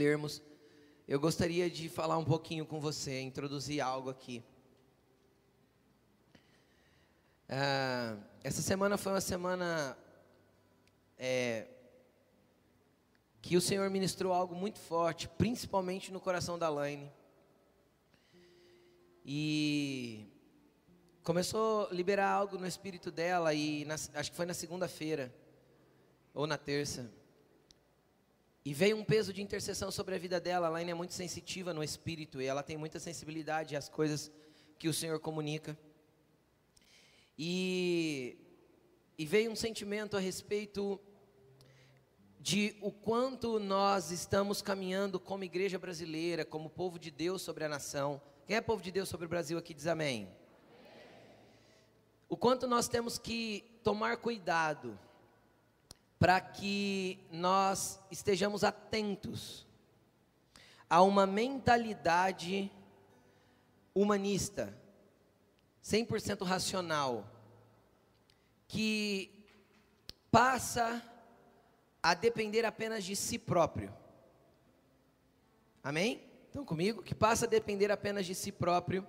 lermos, eu gostaria de falar um pouquinho com você, introduzir algo aqui. Ah, essa semana foi uma semana é, que o Senhor ministrou algo muito forte, principalmente no coração da Laine. E começou a liberar algo no espírito dela, e na, acho que foi na segunda-feira, ou na terça. E veio um peso de intercessão sobre a vida dela. A Laine é muito sensitiva no espírito, e ela tem muita sensibilidade às coisas que o Senhor comunica. E, e veio um sentimento a respeito de o quanto nós estamos caminhando como igreja brasileira, como povo de Deus sobre a nação. Quem é povo de Deus sobre o Brasil aqui diz amém. O quanto nós temos que tomar cuidado para que nós estejamos atentos a uma mentalidade humanista, 100% racional, que passa a depender apenas de si próprio. Amém? Estão comigo? Que passa a depender apenas de si próprio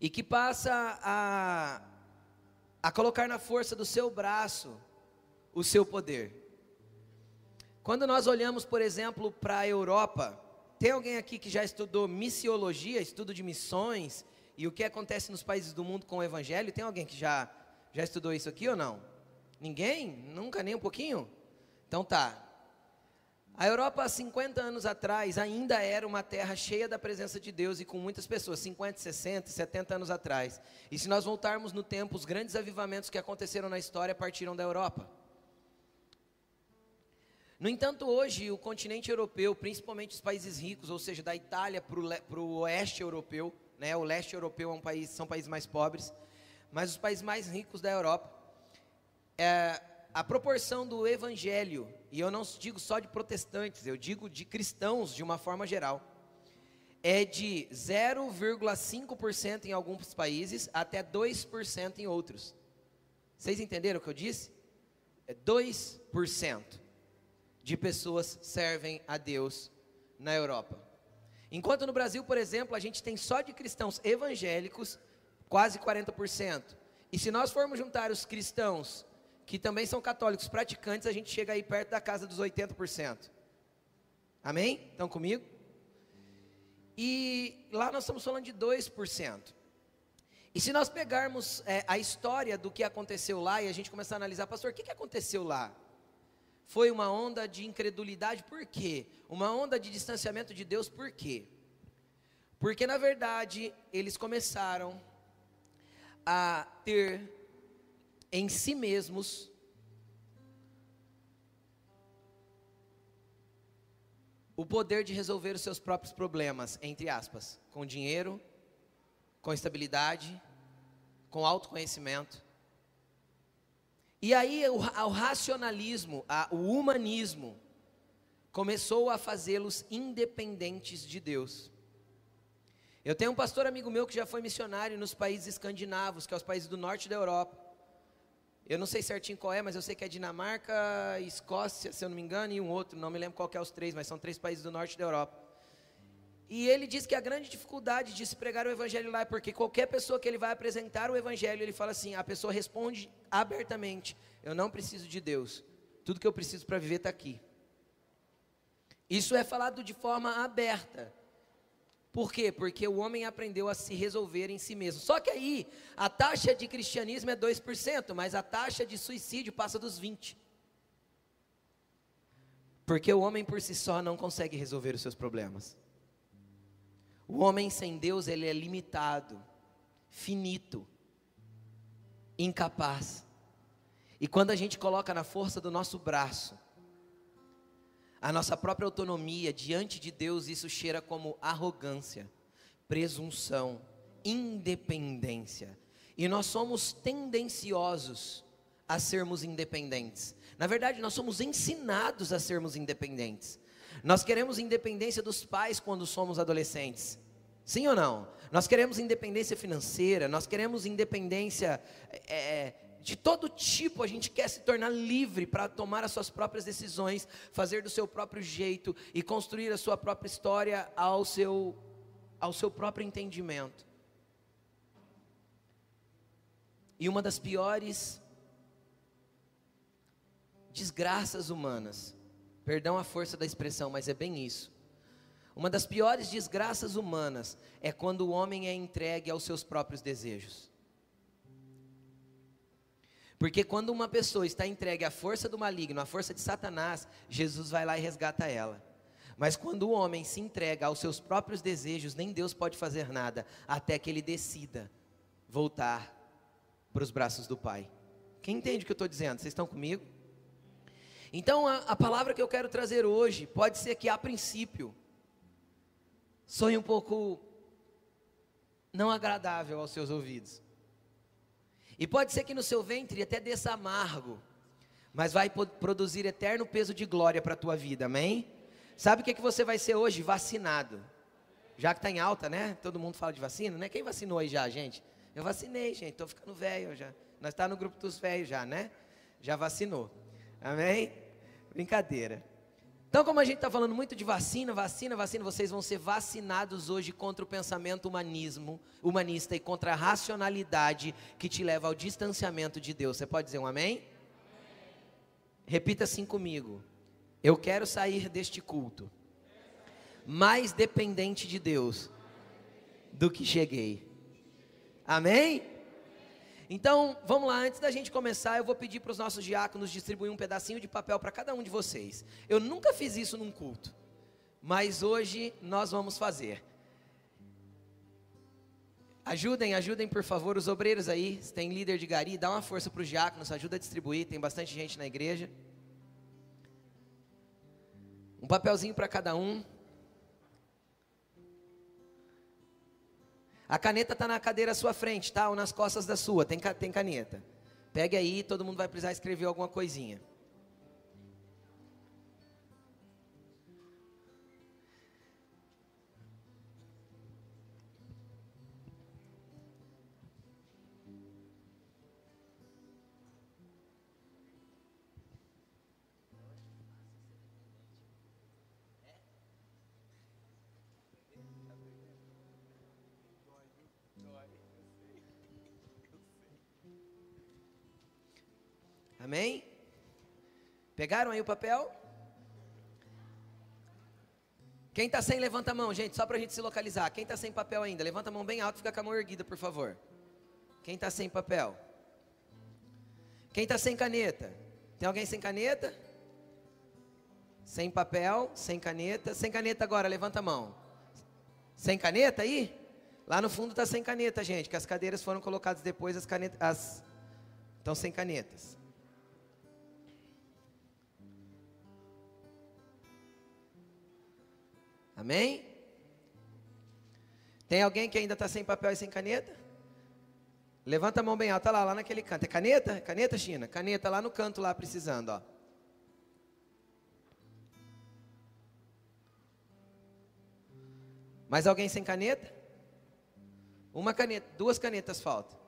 e que passa a, a colocar na força do seu braço o seu poder. Quando nós olhamos, por exemplo, para a Europa, tem alguém aqui que já estudou missiologia, estudo de missões e o que acontece nos países do mundo com o evangelho? Tem alguém que já já estudou isso aqui ou não? Ninguém? Nunca nem um pouquinho? Então tá. A Europa, há 50 anos atrás, ainda era uma terra cheia da presença de Deus e com muitas pessoas, 50, 60, 70 anos atrás. E se nós voltarmos no tempo, os grandes avivamentos que aconteceram na história partiram da Europa. No entanto, hoje, o continente europeu, principalmente os países ricos, ou seja, da Itália para o oeste europeu, né, o leste europeu é um país, são países mais pobres, mas os países mais ricos da Europa, é, a proporção do evangelho, e eu não digo só de protestantes, eu digo de cristãos de uma forma geral, é de 0,5% em alguns países até 2% em outros. Vocês entenderam o que eu disse? É 2% de pessoas servem a Deus na Europa. Enquanto no Brasil, por exemplo, a gente tem só de cristãos evangélicos quase 40%. E se nós formos juntar os cristãos que também são católicos praticantes, a gente chega aí perto da casa dos 80%. Amém? Estão comigo? E lá nós estamos falando de 2%. E se nós pegarmos é, a história do que aconteceu lá e a gente começar a analisar, pastor, o que, que aconteceu lá? Foi uma onda de incredulidade, por quê? Uma onda de distanciamento de Deus, por quê? Porque na verdade eles começaram a ter em si mesmos o poder de resolver os seus próprios problemas, entre aspas, com dinheiro, com estabilidade, com autoconhecimento. E aí o, o racionalismo, a, o humanismo, começou a fazê-los independentes de Deus. Eu tenho um pastor amigo meu que já foi missionário nos países escandinavos, que é os países do norte da Europa. Eu não sei certinho qual é, mas eu sei que é Dinamarca, Escócia, se eu não me engano, e um outro, não me lembro qual é os três, mas são três países do norte da Europa. E ele diz que a grande dificuldade de se pregar o evangelho lá é porque qualquer pessoa que ele vai apresentar o evangelho, ele fala assim, a pessoa responde abertamente: "Eu não preciso de Deus. Tudo que eu preciso para viver está aqui." Isso é falado de forma aberta. Por quê? Porque o homem aprendeu a se resolver em si mesmo. Só que aí, a taxa de cristianismo é 2%, mas a taxa de suicídio passa dos 20%. Porque o homem por si só não consegue resolver os seus problemas. O homem sem Deus, ele é limitado, finito, incapaz. E quando a gente coloca na força do nosso braço, a nossa própria autonomia diante de Deus, isso cheira como arrogância, presunção, independência. E nós somos tendenciosos a sermos independentes. Na verdade, nós somos ensinados a sermos independentes. Nós queremos independência dos pais quando somos adolescentes. Sim ou não? Nós queremos independência financeira, nós queremos independência é, de todo tipo, a gente quer se tornar livre para tomar as suas próprias decisões, fazer do seu próprio jeito e construir a sua própria história ao seu, ao seu próprio entendimento. E uma das piores desgraças humanas, perdão a força da expressão, mas é bem isso. Uma das piores desgraças humanas é quando o homem é entregue aos seus próprios desejos. Porque quando uma pessoa está entregue à força do maligno, à força de Satanás, Jesus vai lá e resgata ela. Mas quando o homem se entrega aos seus próprios desejos, nem Deus pode fazer nada, até que ele decida voltar para os braços do Pai. Quem entende o que eu estou dizendo? Vocês estão comigo? Então, a, a palavra que eu quero trazer hoje, pode ser que a princípio, sonhe um pouco não agradável aos seus ouvidos. E pode ser que no seu ventre até desça amargo, mas vai produzir eterno peso de glória para a tua vida, amém? Sabe o que, que você vai ser hoje? Vacinado. Já que está em alta, né? Todo mundo fala de vacina, né? Quem vacinou aí já, gente? Eu vacinei, gente, estou ficando velho já. Nós está no grupo dos velhos já, né? Já vacinou. Amém? Brincadeira. Então, como a gente está falando muito de vacina, vacina, vacina, vocês vão ser vacinados hoje contra o pensamento humanismo, humanista e contra a racionalidade que te leva ao distanciamento de Deus. Você pode dizer um amém? amém. Repita assim comigo. Eu quero sair deste culto mais dependente de Deus do que cheguei. Amém? Então, vamos lá, antes da gente começar, eu vou pedir para os nossos diáconos distribuir um pedacinho de papel para cada um de vocês. Eu nunca fiz isso num culto, mas hoje nós vamos fazer. Ajudem, ajudem por favor os obreiros aí, se tem líder de gari, dá uma força para os diáconos, ajuda a distribuir, tem bastante gente na igreja. Um papelzinho para cada um. A caneta está na cadeira à sua frente, tá? Ou nas costas da sua, tem, tem caneta. Pegue aí, todo mundo vai precisar escrever alguma coisinha. Amém? Pegaram aí o papel? Quem está sem, levanta a mão, gente, só para a gente se localizar. Quem está sem papel ainda, levanta a mão bem alto, fica com a mão erguida, por favor. Quem está sem papel? Quem está sem caneta? Tem alguém sem caneta? Sem papel, sem caneta. Sem caneta agora, levanta a mão. Sem caneta aí? Lá no fundo está sem caneta, gente, que as cadeiras foram colocadas depois, as canetas. As... Estão sem canetas. Amém? Tem alguém que ainda está sem papel e sem caneta? Levanta a mão bem alta lá, lá naquele canto. É caneta? Caneta, China? Caneta lá no canto, lá precisando, ó. Mais alguém sem caneta? Uma caneta, duas canetas faltam.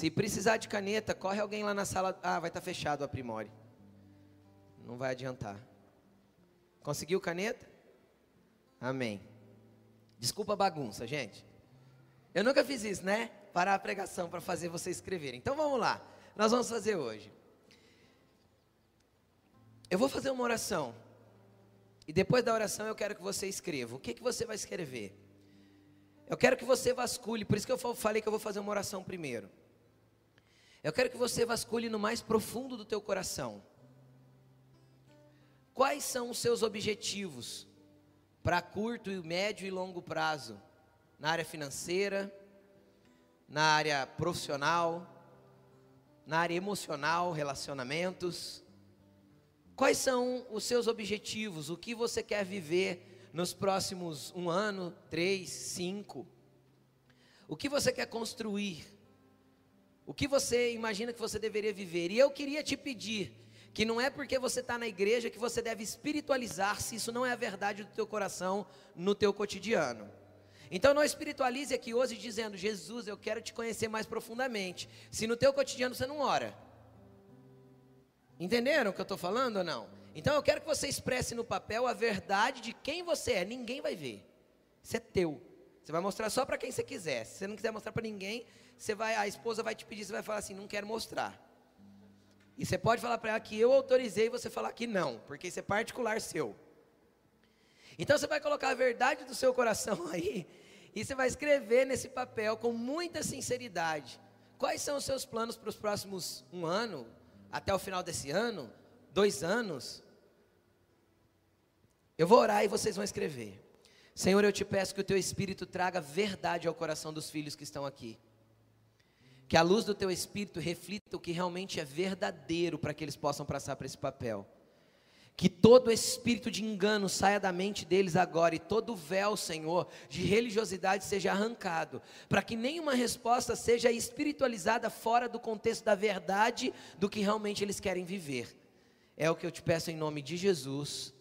Se precisar de caneta, corre alguém lá na sala. Ah, vai estar tá fechado o Aprimore. Não vai adiantar. Conseguiu caneta? Amém. Desculpa a bagunça, gente. Eu nunca fiz isso, né? Parar a pregação para fazer você escrever. Então vamos lá. Nós vamos fazer hoje. Eu vou fazer uma oração. E depois da oração eu quero que você escreva. O que, que você vai escrever? Eu quero que você vasculhe. Por isso que eu falei que eu vou fazer uma oração primeiro. Eu quero que você vasculhe no mais profundo do teu coração. Quais são os seus objetivos para curto, médio e longo prazo? Na área financeira, na área profissional, na área emocional, relacionamentos. Quais são os seus objetivos? O que você quer viver nos próximos um ano, três, cinco? O que você quer construir? O que você imagina que você deveria viver? E eu queria te pedir que não é porque você está na igreja que você deve espiritualizar se isso não é a verdade do teu coração no teu cotidiano. Então não espiritualize aqui hoje dizendo, Jesus, eu quero te conhecer mais profundamente. Se no teu cotidiano você não ora. Entenderam o que eu estou falando ou não? Então eu quero que você expresse no papel a verdade de quem você é. Ninguém vai ver. Isso é teu. Você vai mostrar só para quem você quiser. Se você não quiser mostrar para ninguém, você vai, a esposa vai te pedir, você vai falar assim, não quero mostrar. E você pode falar para ela que eu autorizei e você falar que não, porque isso é particular seu. Então você vai colocar a verdade do seu coração aí e você vai escrever nesse papel com muita sinceridade. Quais são os seus planos para os próximos um ano, até o final desse ano, dois anos? Eu vou orar e vocês vão escrever. Senhor, eu te peço que o teu Espírito traga verdade ao coração dos filhos que estão aqui. Que a luz do teu Espírito reflita o que realmente é verdadeiro para que eles possam passar para esse papel. Que todo espírito de engano saia da mente deles agora e todo véu, Senhor, de religiosidade seja arrancado, para que nenhuma resposta seja espiritualizada fora do contexto da verdade do que realmente eles querem viver. É o que eu te peço em nome de Jesus.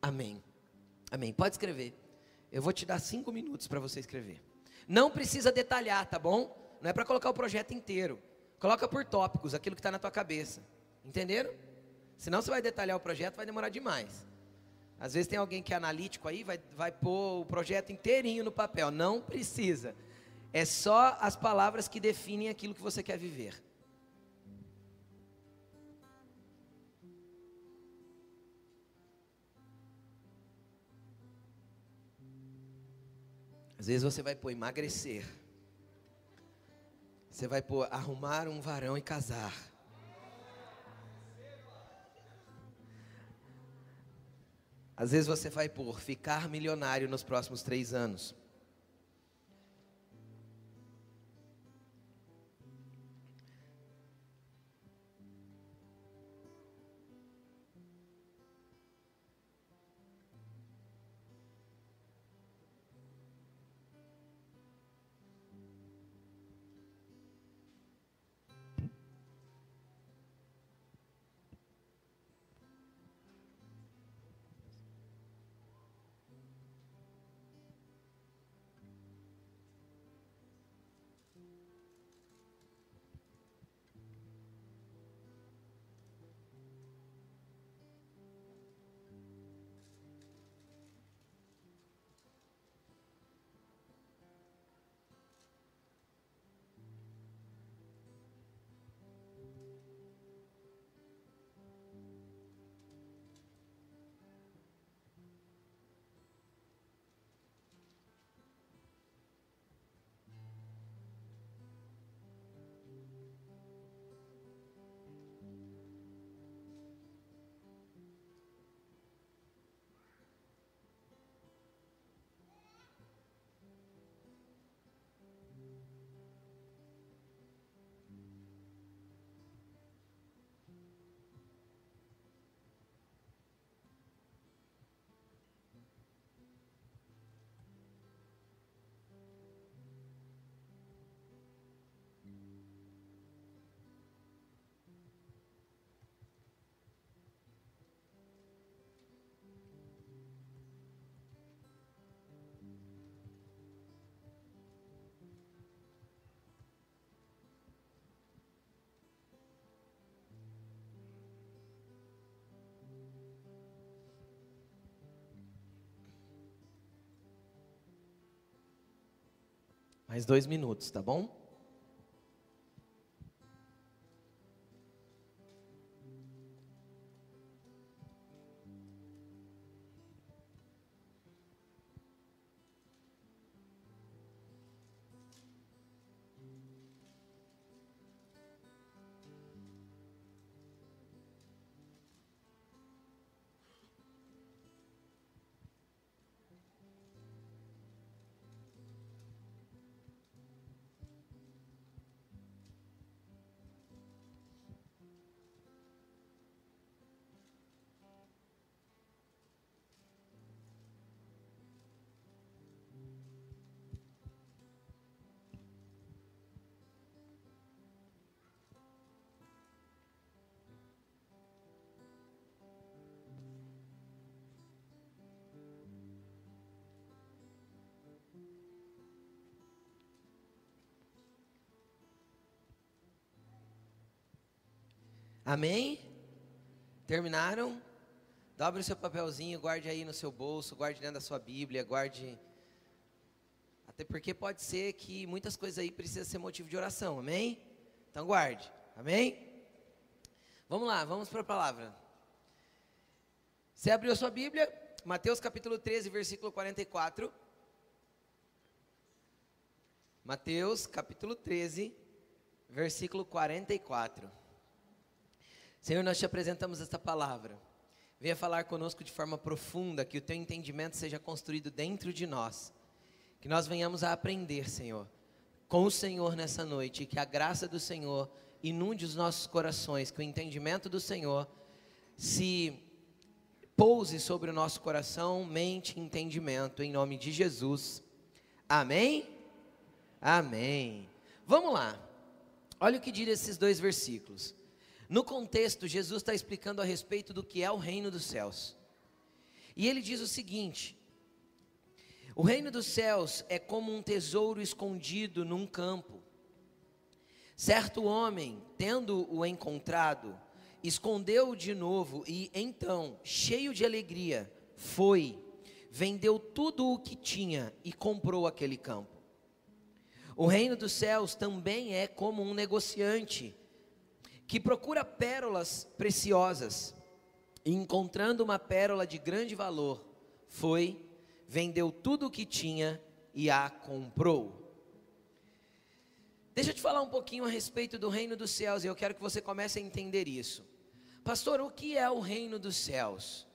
Amém. Amém. Pode escrever. Eu vou te dar cinco minutos para você escrever. Não precisa detalhar, tá bom? Não é para colocar o projeto inteiro. Coloca por tópicos, aquilo que está na tua cabeça. Entenderam? Senão você vai detalhar o projeto, vai demorar demais. Às vezes tem alguém que é analítico aí, vai, vai pôr o projeto inteirinho no papel. Não precisa. É só as palavras que definem aquilo que você quer viver. Às vezes você vai pôr emagrecer. Você vai pôr arrumar um varão e casar. Às vezes você vai por ficar milionário nos próximos três anos. Mais dois minutos, tá bom? Amém? Terminaram? Dobre o seu papelzinho, guarde aí no seu bolso, guarde dentro da sua Bíblia, guarde. Até porque pode ser que muitas coisas aí precisam ser motivo de oração, amém? Então guarde, amém? Vamos lá, vamos para a palavra. Você abriu a sua Bíblia, Mateus capítulo 13, versículo 44. Mateus capítulo 13, versículo 44. Senhor, nós te apresentamos esta palavra. Venha falar conosco de forma profunda, que o teu entendimento seja construído dentro de nós. Que nós venhamos a aprender, Senhor, com o Senhor nessa noite, que a graça do Senhor inunde os nossos corações, que o entendimento do Senhor se pouse sobre o nosso coração, mente e entendimento, em nome de Jesus. Amém? Amém. Vamos lá. Olha o que diz esses dois versículos. No contexto, Jesus está explicando a respeito do que é o reino dos céus. E ele diz o seguinte: O reino dos céus é como um tesouro escondido num campo. Certo homem, tendo-o encontrado, escondeu-o de novo e então, cheio de alegria, foi, vendeu tudo o que tinha e comprou aquele campo. O reino dos céus também é como um negociante que procura pérolas preciosas, e encontrando uma pérola de grande valor, foi, vendeu tudo o que tinha e a comprou. Deixa eu te falar um pouquinho a respeito do reino dos céus, e eu quero que você comece a entender isso. Pastor, o que é o reino dos céus?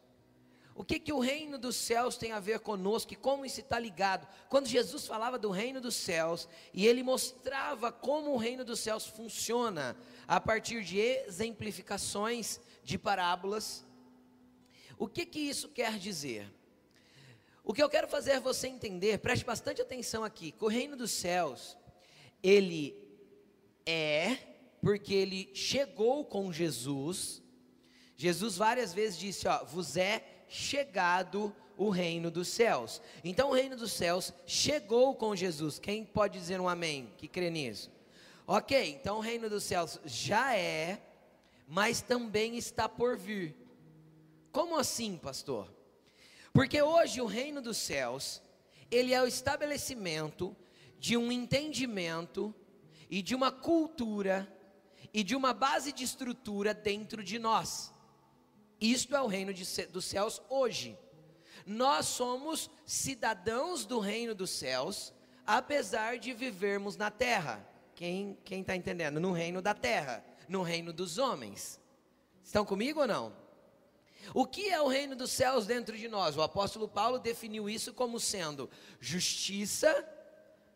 O que, que o reino dos céus tem a ver conosco e como isso está ligado? Quando Jesus falava do reino dos céus e ele mostrava como o reino dos céus funciona a partir de exemplificações de parábolas, o que, que isso quer dizer? O que eu quero fazer você entender, preste bastante atenção aqui, que o reino dos céus, ele é, porque ele chegou com Jesus, Jesus várias vezes disse, ó, vos é chegado o reino dos céus. Então o reino dos céus chegou com Jesus. Quem pode dizer um amém que crê nisso? Ok, então o reino dos céus já é, mas também está por vir. Como assim, pastor? Porque hoje o reino dos céus, ele é o estabelecimento de um entendimento e de uma cultura e de uma base de estrutura dentro de nós. Isto é o reino de, dos céus hoje. Nós somos cidadãos do reino dos céus, apesar de vivermos na terra. Quem está entendendo? No reino da terra, no reino dos homens. Estão comigo ou não? O que é o reino dos céus dentro de nós? O apóstolo Paulo definiu isso como sendo justiça,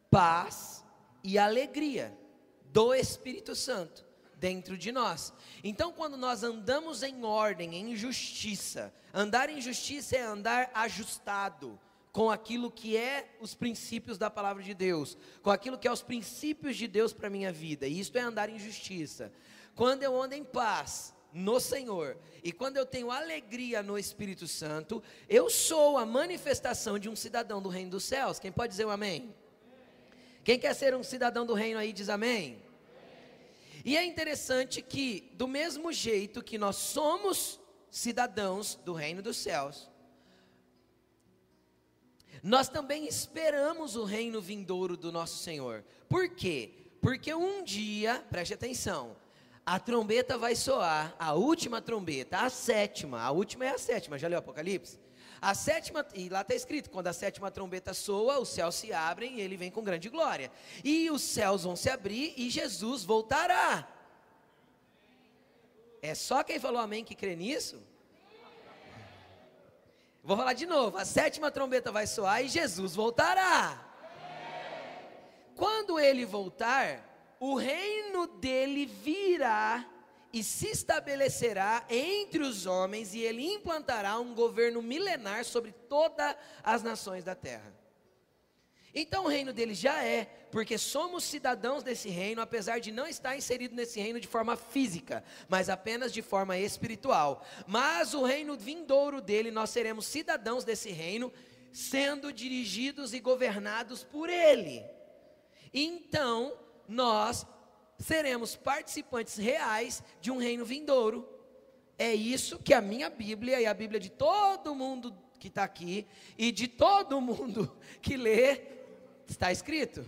paz e alegria do Espírito Santo dentro de nós. Então, quando nós andamos em ordem, em justiça, andar em justiça é andar ajustado com aquilo que é os princípios da palavra de Deus, com aquilo que é os princípios de Deus para a minha vida, e isto é andar em justiça. Quando eu ando em paz, no Senhor. E quando eu tenho alegria no Espírito Santo, eu sou a manifestação de um cidadão do reino dos céus. Quem pode dizer um amém? Quem quer ser um cidadão do reino aí diz amém? E é interessante que, do mesmo jeito que nós somos cidadãos do reino dos céus, nós também esperamos o reino vindouro do nosso Senhor. Por quê? Porque um dia, preste atenção, a trombeta vai soar, a última trombeta, a sétima, a última é a sétima, já leu Apocalipse? A sétima, e lá está escrito: quando a sétima trombeta soa, os céus se abrem e ele vem com grande glória. E os céus vão se abrir e Jesus voltará. É só quem falou amém que crê nisso? Vou falar de novo: a sétima trombeta vai soar e Jesus voltará. Quando ele voltar, o reino dele virá e se estabelecerá entre os homens, e ele implantará um governo milenar sobre todas as nações da terra. Então o reino dele já é, porque somos cidadãos desse reino, apesar de não estar inserido nesse reino de forma física, mas apenas de forma espiritual. Mas o reino vindouro dele, nós seremos cidadãos desse reino, sendo dirigidos e governados por ele. Então, nós seremos participantes reais de um reino vindouro. É isso que a minha Bíblia e a Bíblia de todo mundo que está aqui e de todo mundo que lê está escrito.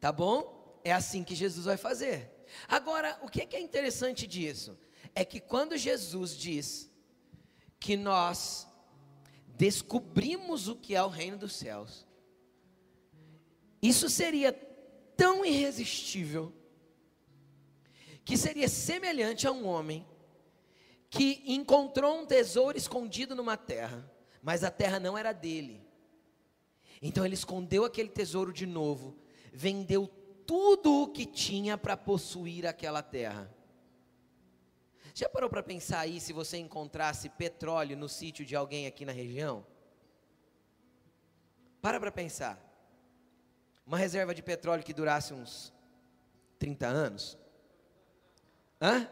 Tá bom? É assim que Jesus vai fazer. Agora, o que é interessante disso? É que quando Jesus diz que nós descobrimos o que é o reino dos céus, isso seria tão irresistível que seria semelhante a um homem que encontrou um tesouro escondido numa terra, mas a terra não era dele. Então ele escondeu aquele tesouro de novo, vendeu tudo o que tinha para possuir aquela terra. Já parou para pensar aí se você encontrasse petróleo no sítio de alguém aqui na região? Para para pensar. Uma reserva de petróleo que durasse uns 30 anos. Hã?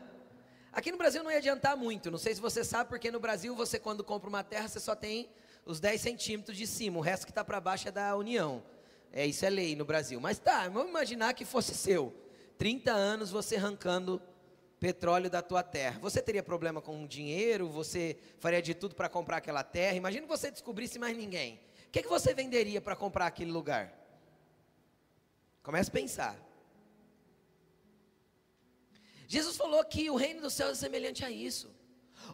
Aqui no Brasil não ia adiantar muito. Não sei se você sabe, porque no Brasil você, quando compra uma terra, você só tem os 10 centímetros de cima. O resto que está para baixo é da União. É, isso é lei no Brasil. Mas tá, vamos imaginar que fosse seu. 30 anos você arrancando petróleo da tua terra. Você teria problema com dinheiro? Você faria de tudo para comprar aquela terra? Imagina que você descobrisse mais ninguém. O que, que você venderia para comprar aquele lugar? Comece a pensar. Jesus falou que o reino dos céus é semelhante a isso.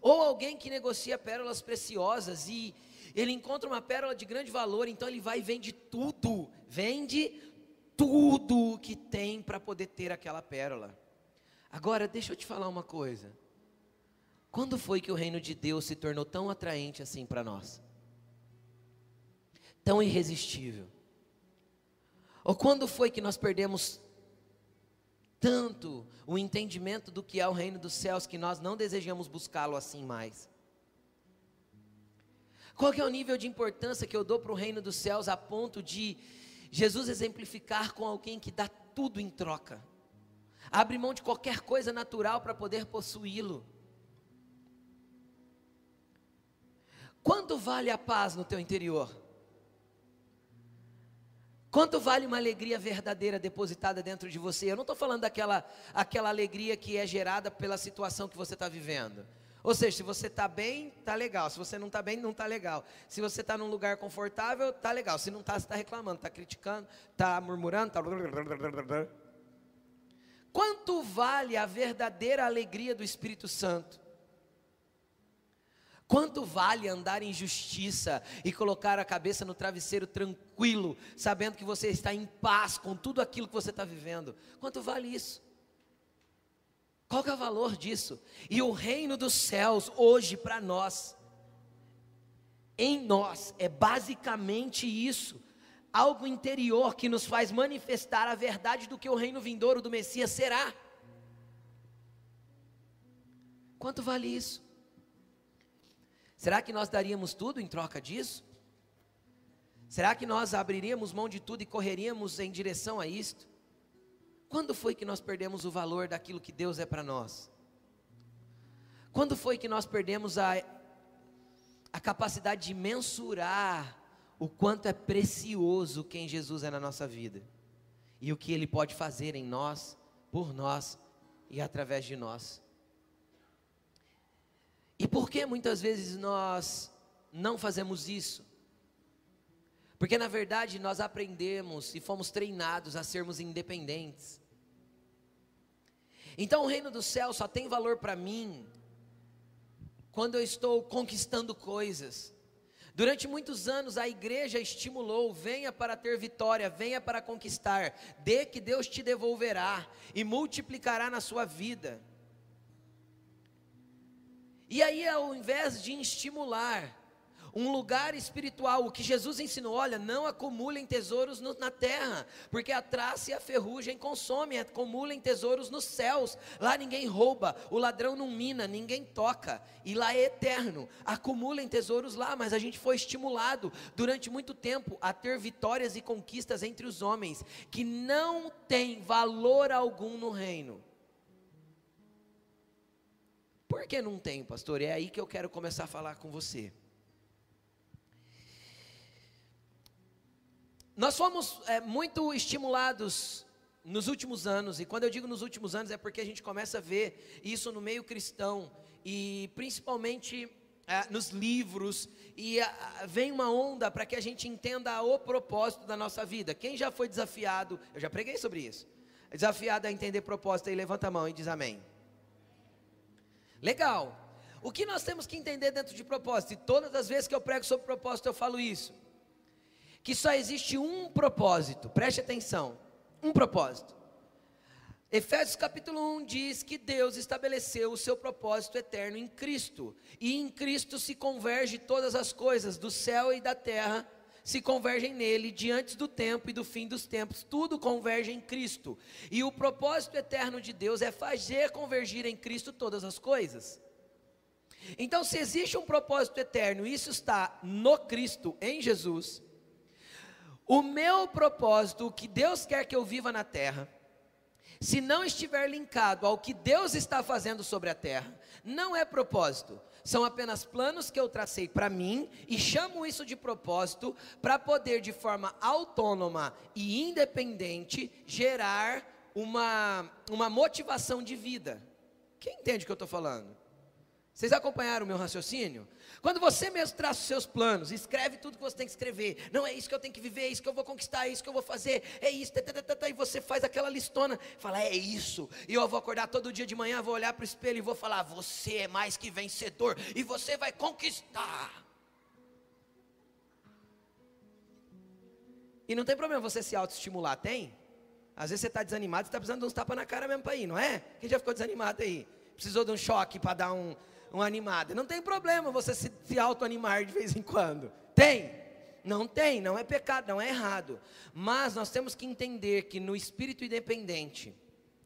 Ou alguém que negocia pérolas preciosas e ele encontra uma pérola de grande valor, então ele vai e vende tudo, vende tudo que tem para poder ter aquela pérola. Agora, deixa eu te falar uma coisa. Quando foi que o reino de Deus se tornou tão atraente assim para nós? Tão irresistível? Ou quando foi que nós perdemos tanto o entendimento do que é o reino dos céus que nós não desejamos buscá-lo assim mais? Qual é o nível de importância que eu dou para o reino dos céus a ponto de Jesus exemplificar com alguém que dá tudo em troca? Abre mão de qualquer coisa natural para poder possuí-lo. Quanto vale a paz no teu interior? Quanto vale uma alegria verdadeira depositada dentro de você? Eu não estou falando daquela aquela alegria que é gerada pela situação que você está vivendo. Ou seja, se você está bem, está legal. Se você não está bem, não está legal. Se você está num lugar confortável, está legal. Se não está, você está reclamando, está criticando, está murmurando, está. Quanto vale a verdadeira alegria do Espírito Santo? Quanto vale andar em justiça e colocar a cabeça no travesseiro tranquilo, sabendo que você está em paz com tudo aquilo que você está vivendo? Quanto vale isso? Qual é o valor disso? E o reino dos céus, hoje, para nós, em nós, é basicamente isso: algo interior que nos faz manifestar a verdade do que o reino vindouro do Messias será. Quanto vale isso? Será que nós daríamos tudo em troca disso? Será que nós abriríamos mão de tudo e correríamos em direção a isto? Quando foi que nós perdemos o valor daquilo que Deus é para nós? Quando foi que nós perdemos a, a capacidade de mensurar o quanto é precioso quem Jesus é na nossa vida e o que Ele pode fazer em nós, por nós e através de nós? E por que muitas vezes nós não fazemos isso? Porque na verdade nós aprendemos e fomos treinados a sermos independentes. Então o reino do céu só tem valor para mim quando eu estou conquistando coisas. Durante muitos anos a igreja estimulou: venha para ter vitória, venha para conquistar, dê que Deus te devolverá e multiplicará na sua vida. E aí, ao invés de estimular um lugar espiritual, o que Jesus ensinou, olha, não acumulem tesouros no, na terra, porque a traça e a ferrugem consomem, acumulem tesouros nos céus, lá ninguém rouba, o ladrão não mina, ninguém toca, e lá é eterno, acumulem tesouros lá, mas a gente foi estimulado durante muito tempo a ter vitórias e conquistas entre os homens, que não tem valor algum no reino, por que não tem, pastor? É aí que eu quero começar a falar com você. Nós fomos é, muito estimulados nos últimos anos, e quando eu digo nos últimos anos é porque a gente começa a ver isso no meio cristão, e principalmente ah, nos livros, e ah, vem uma onda para que a gente entenda o propósito da nossa vida. Quem já foi desafiado, eu já preguei sobre isso, desafiado a entender propósito aí, levanta a mão e diz amém. Legal. O que nós temos que entender dentro de propósito, e todas as vezes que eu prego sobre propósito eu falo isso, que só existe um propósito, preste atenção, um propósito. Efésios capítulo 1 diz que Deus estabeleceu o seu propósito eterno em Cristo, e em Cristo se converge todas as coisas do céu e da terra, se convergem nele, diante do tempo e do fim dos tempos, tudo converge em Cristo. E o propósito eterno de Deus é fazer convergir em Cristo todas as coisas. Então, se existe um propósito eterno, isso está no Cristo, em Jesus. O meu propósito, o que Deus quer que eu viva na terra, se não estiver linkado ao que Deus está fazendo sobre a terra, não é propósito, são apenas planos que eu tracei para mim e chamo isso de propósito para poder, de forma autônoma e independente, gerar uma, uma motivação de vida. Quem entende o que eu estou falando? Vocês acompanharam o meu raciocínio? Quando você mesmo traça os seus planos, escreve tudo que você tem que escrever. Não é isso que eu tenho que viver, é isso que eu vou conquistar, é isso que eu vou fazer, é isso. Tá, tá, tá, e você faz aquela listona, fala, é isso. E eu vou acordar todo dia de manhã, vou olhar para o espelho e vou falar, você é mais que vencedor e você vai conquistar. E não tem problema você se autoestimular, tem? Às vezes você está desanimado, você está precisando de uns tapas na cara mesmo para ir, não é? Quem já ficou desanimado aí? Precisou de um choque para dar um, uma animada. Não tem problema você se, se auto-animar de vez em quando. Tem? Não tem, não é pecado, não é errado. Mas nós temos que entender que no espírito independente,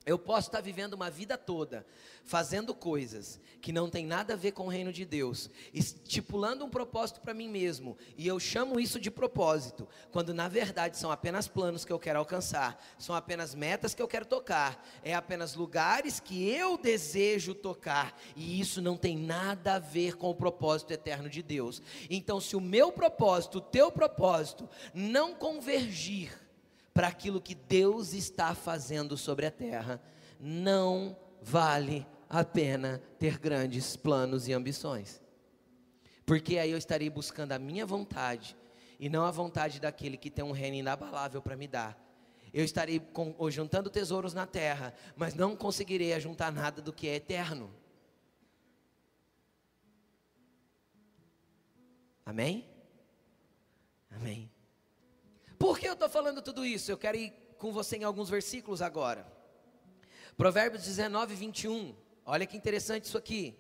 eu posso estar vivendo uma vida toda fazendo coisas que não tem nada a ver com o reino de Deus, estipulando um propósito para mim mesmo, e eu chamo isso de propósito, quando na verdade são apenas planos que eu quero alcançar, são apenas metas que eu quero tocar, é apenas lugares que eu desejo tocar, e isso não tem nada a ver com o propósito eterno de Deus. Então, se o meu propósito, o teu propósito, não convergir, para aquilo que Deus está fazendo sobre a terra, não vale a pena ter grandes planos e ambições. Porque aí eu estarei buscando a minha vontade e não a vontade daquele que tem um reino inabalável para me dar. Eu estarei com, juntando tesouros na terra, mas não conseguirei ajuntar nada do que é eterno. Amém? Amém. Por que eu estou falando tudo isso? Eu quero ir com você em alguns versículos agora. Provérbios 19, 21. Olha que interessante isso aqui.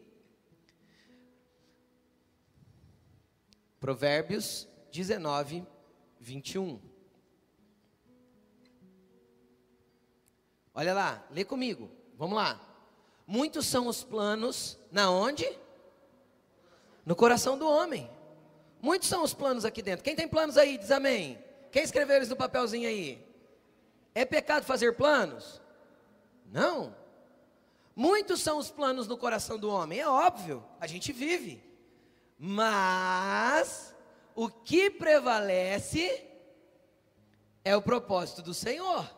Provérbios 19, 21. Olha lá, lê comigo. Vamos lá. Muitos são os planos, na onde? No coração do homem. Muitos são os planos aqui dentro. Quem tem planos aí, diz amém. Quem escreveu eles no papelzinho aí? É pecado fazer planos? Não. Muitos são os planos no coração do homem, é óbvio, a gente vive. Mas o que prevalece é o propósito do Senhor.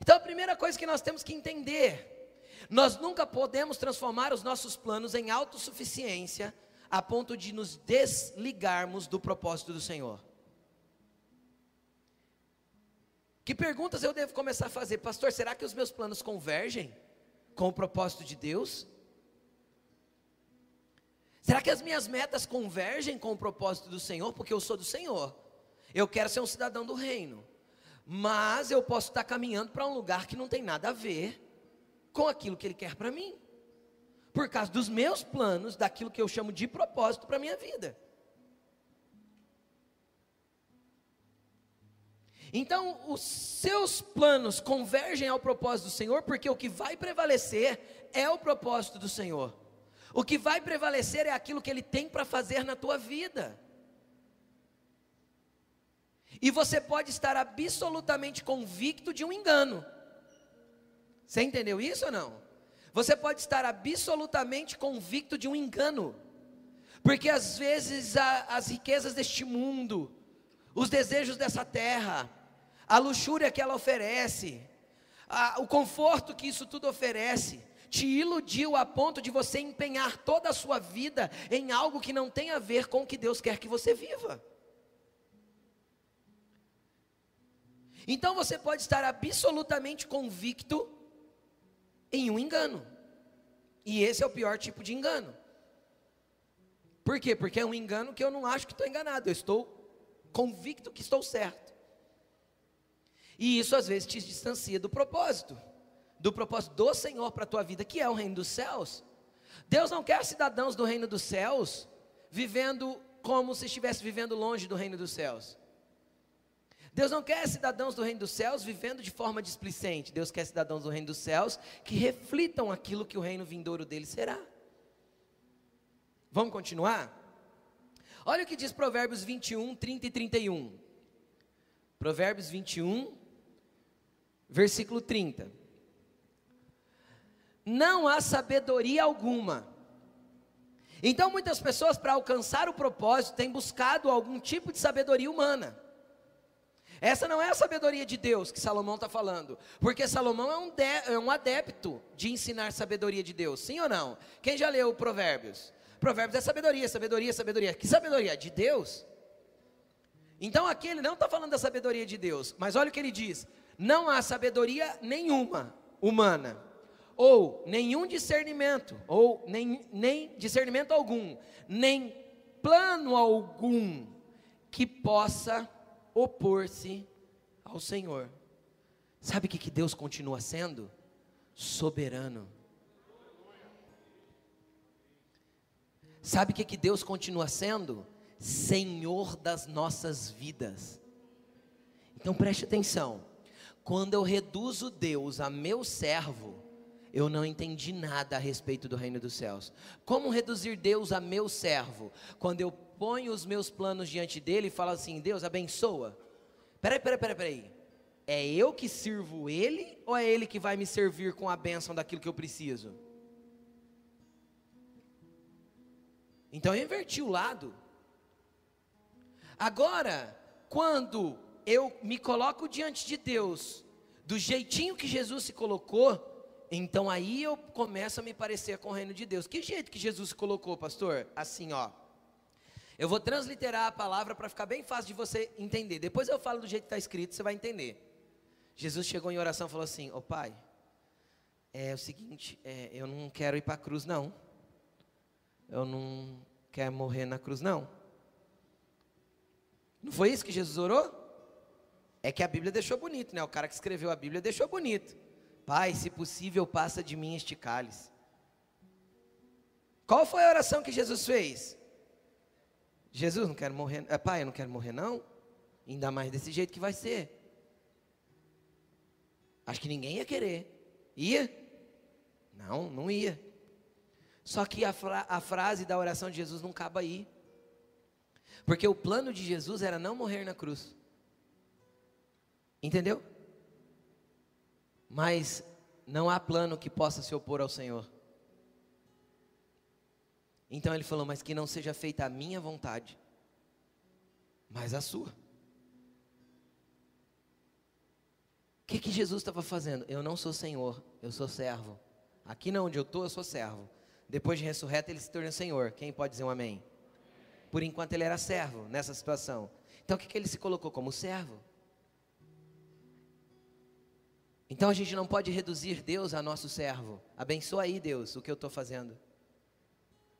Então a primeira coisa que nós temos que entender, nós nunca podemos transformar os nossos planos em autossuficiência a ponto de nos desligarmos do propósito do Senhor. Que perguntas eu devo começar a fazer? Pastor, será que os meus planos convergem com o propósito de Deus? Será que as minhas metas convergem com o propósito do Senhor? Porque eu sou do Senhor. Eu quero ser um cidadão do reino. Mas eu posso estar caminhando para um lugar que não tem nada a ver com aquilo que Ele quer para mim. Por causa dos meus planos, daquilo que eu chamo de propósito para a minha vida. Então, os seus planos convergem ao propósito do Senhor, porque o que vai prevalecer é o propósito do Senhor. O que vai prevalecer é aquilo que Ele tem para fazer na tua vida. E você pode estar absolutamente convicto de um engano. Você entendeu isso ou não? Você pode estar absolutamente convicto de um engano. Porque às vezes a, as riquezas deste mundo, os desejos dessa terra, a luxúria que ela oferece, o conforto que isso tudo oferece, te iludiu a ponto de você empenhar toda a sua vida em algo que não tem a ver com o que Deus quer que você viva. Então você pode estar absolutamente convicto em um engano. E esse é o pior tipo de engano. Por quê? Porque é um engano que eu não acho que estou enganado, eu estou convicto que estou certo. E isso às vezes te distancia do propósito, do propósito do Senhor para a tua vida, que é o reino dos céus. Deus não quer cidadãos do reino dos céus vivendo como se estivesse vivendo longe do reino dos céus. Deus não quer cidadãos do reino dos céus vivendo de forma displicente. Deus quer cidadãos do reino dos céus que reflitam aquilo que o reino vindouro dele será. Vamos continuar? Olha o que diz Provérbios 21, 30 e 31. Provérbios 21, versículo 30. Não há sabedoria alguma. Então, muitas pessoas, para alcançar o propósito, têm buscado algum tipo de sabedoria humana. Essa não é a sabedoria de Deus que Salomão está falando, porque Salomão é um, de, é um adepto de ensinar sabedoria de Deus, sim ou não? Quem já leu Provérbios? Provérbios é sabedoria, sabedoria, sabedoria. Que sabedoria? De Deus. Então aqui ele não está falando da sabedoria de Deus, mas olha o que ele diz: não há sabedoria nenhuma humana, ou nenhum discernimento, ou nem, nem discernimento algum, nem plano algum que possa opor-se ao Senhor. Sabe o que, que Deus continua sendo? Soberano. Sabe o que, que Deus continua sendo? Senhor das nossas vidas. Então preste atenção. Quando eu reduzo Deus a meu servo, eu não entendi nada a respeito do reino dos céus. Como reduzir Deus a meu servo? Quando eu ponho os meus planos diante dele e falo assim: Deus, abençoa. Peraí, peraí, peraí, peraí. É eu que sirvo ele ou é ele que vai me servir com a bênção daquilo que eu preciso? Então eu inverti o lado. Agora, quando eu me coloco diante de Deus, do jeitinho que Jesus se colocou, então aí eu começo a me parecer com o reino de Deus. Que jeito que Jesus se colocou, pastor? Assim, ó. Eu vou transliterar a palavra para ficar bem fácil de você entender. Depois eu falo do jeito que está escrito, você vai entender. Jesus chegou em oração e falou assim: Ô oh, pai, é o seguinte, é, eu não quero ir para a cruz, não eu não quero morrer na cruz, não. Não foi isso que Jesus orou? É que a Bíblia deixou bonito, né? O cara que escreveu a Bíblia deixou bonito. Pai, se possível, passa de mim este cálice. Qual foi a oração que Jesus fez? Jesus, não quero morrer. É, pai, eu não quero morrer, não. Ainda mais desse jeito que vai ser. Acho que ninguém ia querer. Ia? Não, não ia. Só que a, fra a frase da oração de Jesus não cabe aí. Porque o plano de Jesus era não morrer na cruz. Entendeu? Mas não há plano que possa se opor ao Senhor. Então ele falou: Mas que não seja feita a minha vontade, mas a sua. O que, que Jesus estava fazendo? Eu não sou Senhor, eu sou servo. Aqui não onde eu estou, eu sou servo. Depois de ressurreto, ele se torna Senhor. Quem pode dizer um amém? Por enquanto ele era servo nessa situação. Então o que, que ele se colocou como servo? Então a gente não pode reduzir Deus a nosso servo. Abençoa aí, Deus, o que eu estou fazendo.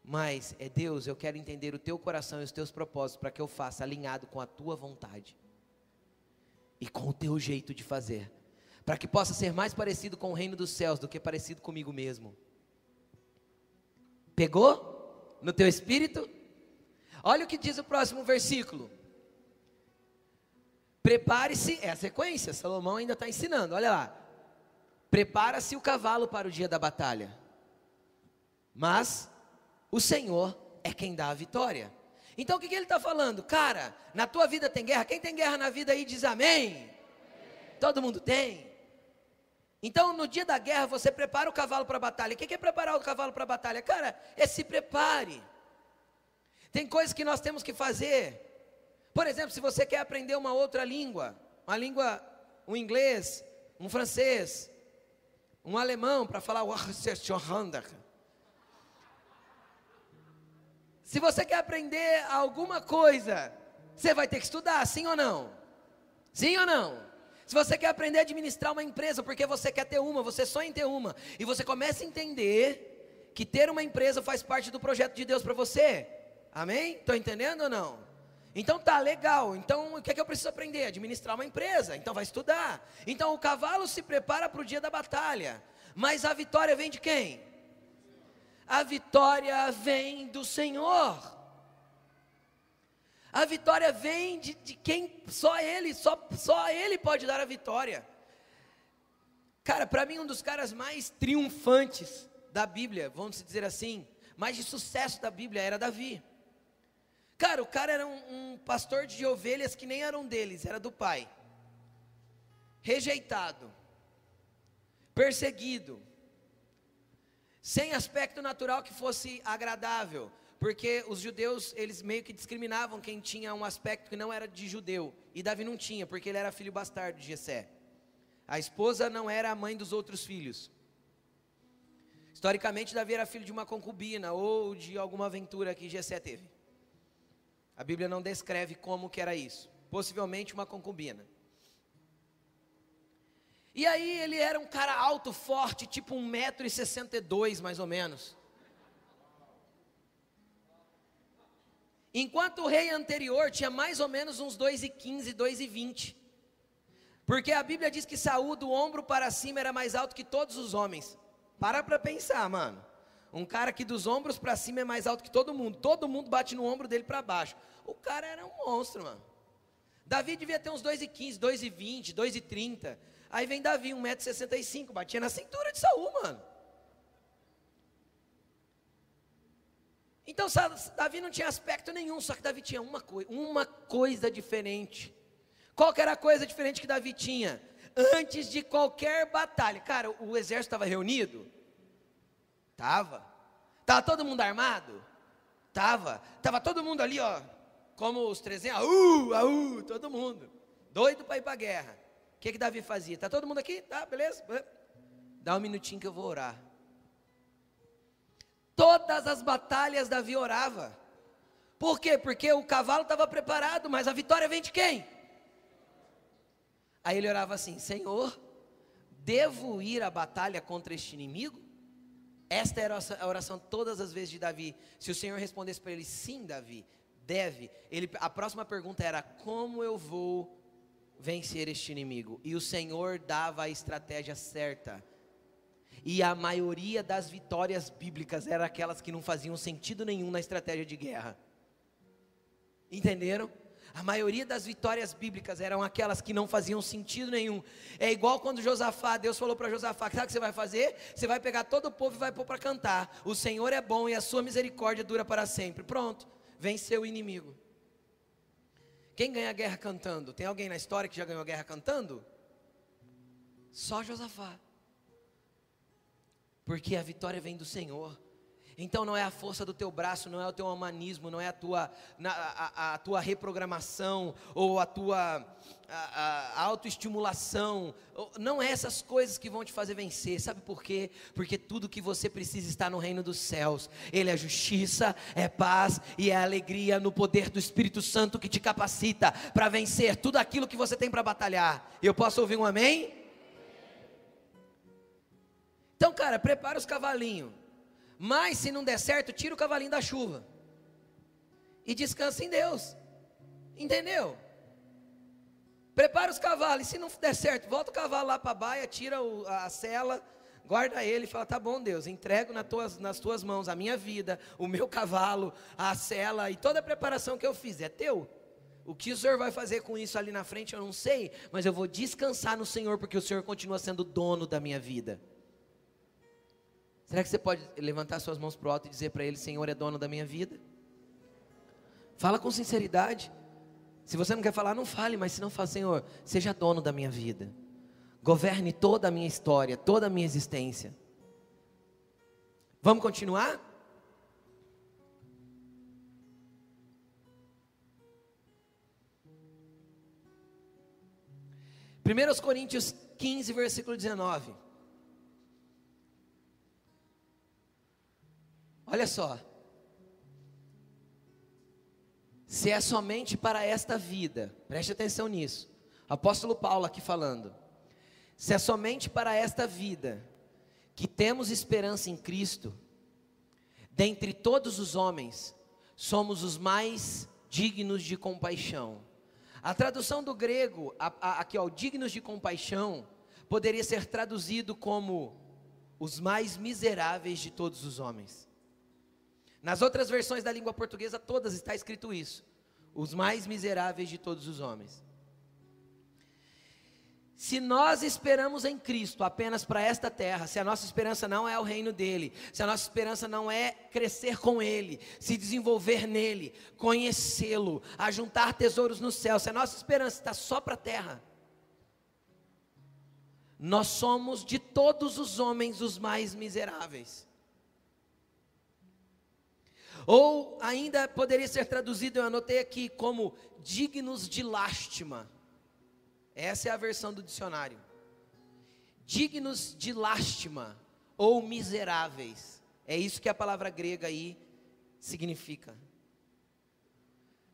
Mas é Deus, eu quero entender o teu coração e os teus propósitos para que eu faça alinhado com a tua vontade e com o teu jeito de fazer, para que possa ser mais parecido com o reino dos céus do que parecido comigo mesmo. Pegou? No teu espírito? Olha o que diz o próximo versículo. Prepare-se, é a sequência, Salomão ainda está ensinando, olha lá. Prepara-se o cavalo para o dia da batalha, mas o Senhor é quem dá a vitória. Então o que, que ele está falando? Cara, na tua vida tem guerra? Quem tem guerra na vida aí diz amém. Todo mundo tem. Então, no dia da guerra, você prepara o cavalo para a batalha. O que é preparar o cavalo para a batalha? Cara, é se prepare. Tem coisas que nós temos que fazer. Por exemplo, se você quer aprender uma outra língua, uma língua, um inglês, um francês, um alemão para falar Se você quer aprender alguma coisa, você vai ter que estudar, sim ou não? Sim ou não? Se você quer aprender a administrar uma empresa, porque você quer ter uma, você sonha em ter uma, e você começa a entender que ter uma empresa faz parte do projeto de Deus para você, amém? Estou entendendo ou não? Então tá legal. Então o que é que eu preciso aprender? Administrar uma empresa. Então vai estudar. Então o cavalo se prepara para o dia da batalha. Mas a vitória vem de quem? A vitória vem do Senhor. A vitória vem de, de quem só Ele, só, só Ele pode dar a vitória. Cara, para mim, um dos caras mais triunfantes da Bíblia, vamos dizer assim, mais de sucesso da Bíblia era Davi. Cara, o cara era um, um pastor de ovelhas que nem eram deles, era do pai. Rejeitado, perseguido, sem aspecto natural que fosse agradável, porque os judeus, eles meio que discriminavam quem tinha um aspecto que não era de judeu, e Davi não tinha, porque ele era filho bastardo de Jessé. A esposa não era a mãe dos outros filhos. Historicamente, Davi era filho de uma concubina ou de alguma aventura que Jessé teve. A Bíblia não descreve como que era isso. Possivelmente uma concubina. E aí ele era um cara alto, forte, tipo 1,62m mais ou menos. Enquanto o rei anterior tinha mais ou menos uns 2,15, 2,20. Porque a Bíblia diz que Saúl do ombro para cima era mais alto que todos os homens. Para para pensar, mano. Um cara que dos ombros para cima é mais alto que todo mundo. Todo mundo bate no ombro dele para baixo. O cara era um monstro, mano. Davi devia ter uns 2,15, 2,20, 2,30. Aí vem Davi, 1,65m, batia na cintura de Saúl, mano. Então Davi não tinha aspecto nenhum, só que Davi tinha uma, coi uma coisa diferente. Qual era a coisa diferente que Davi tinha? Antes de qualquer batalha, cara, o exército estava reunido? Tava. Tava todo mundo armado? Tava. Tava todo mundo ali, ó, como os 300, aú, aú, todo mundo. Doido para ir para a guerra. O que que Davi fazia? Tá todo mundo aqui? Tá, beleza? Dá um minutinho que eu vou orar. Todas as batalhas Davi orava. Por quê? Porque o cavalo estava preparado, mas a vitória vem de quem? Aí ele orava assim: Senhor, devo ir à batalha contra este inimigo? Esta era a oração todas as vezes de Davi. Se o Senhor respondesse para ele, sim, Davi, deve. Ele, a próxima pergunta era: como eu vou vencer este inimigo? E o Senhor dava a estratégia certa. E a maioria das vitórias bíblicas eram aquelas que não faziam sentido nenhum na estratégia de guerra. Entenderam? A maioria das vitórias bíblicas eram aquelas que não faziam sentido nenhum. É igual quando Josafá, Deus falou para Josafá: sabe o que você vai fazer? Você vai pegar todo o povo e vai pôr para cantar. O Senhor é bom e a sua misericórdia dura para sempre. Pronto, venceu o inimigo. Quem ganha a guerra cantando? Tem alguém na história que já ganhou a guerra cantando? Só Josafá porque a vitória vem do Senhor. Então não é a força do teu braço, não é o teu humanismo, não é a tua, a, a, a tua reprogramação ou a tua a, autoestimulação, não é essas coisas que vão te fazer vencer, sabe por quê? Porque tudo que você precisa está no reino dos céus, Ele é justiça, é paz e é alegria no poder do Espírito Santo que te capacita para vencer tudo aquilo que você tem para batalhar. Eu posso ouvir um amém? Então, cara, prepara os cavalinhos. Mas se não der certo, tira o cavalinho da chuva. E descansa em Deus. Entendeu? Prepara os cavalos. E se não der certo, volta o cavalo lá para a baia, tira o, a cela, guarda ele e fala: tá bom, Deus, entrego nas tuas, nas tuas mãos a minha vida, o meu cavalo, a cela e toda a preparação que eu fiz. É teu. O que o Senhor vai fazer com isso ali na frente eu não sei, mas eu vou descansar no Senhor, porque o Senhor continua sendo dono da minha vida. Será que você pode levantar suas mãos para o alto e dizer para Ele: Senhor é dono da minha vida? Fala com sinceridade. Se você não quer falar, não fale, mas se não fala, Senhor, seja dono da minha vida. Governe toda a minha história, toda a minha existência. Vamos continuar? Primeiros Coríntios 15, versículo 19. Olha só. Se é somente para esta vida, preste atenção nisso. Apóstolo Paulo aqui falando. Se é somente para esta vida que temos esperança em Cristo, dentre todos os homens, somos os mais dignos de compaixão. A tradução do grego, a, a, aqui ó, dignos de compaixão, poderia ser traduzido como os mais miseráveis de todos os homens. Nas outras versões da língua portuguesa, todas está escrito isso: os mais miseráveis de todos os homens. Se nós esperamos em Cristo apenas para esta terra, se a nossa esperança não é o reino dele, se a nossa esperança não é crescer com ele, se desenvolver nele, conhecê-lo, ajuntar tesouros no céu, se a nossa esperança está só para a terra, nós somos de todos os homens os mais miseráveis. Ou ainda poderia ser traduzido, eu anotei aqui, como dignos de lástima. Essa é a versão do dicionário. Dignos de lástima ou miseráveis. É isso que a palavra grega aí significa.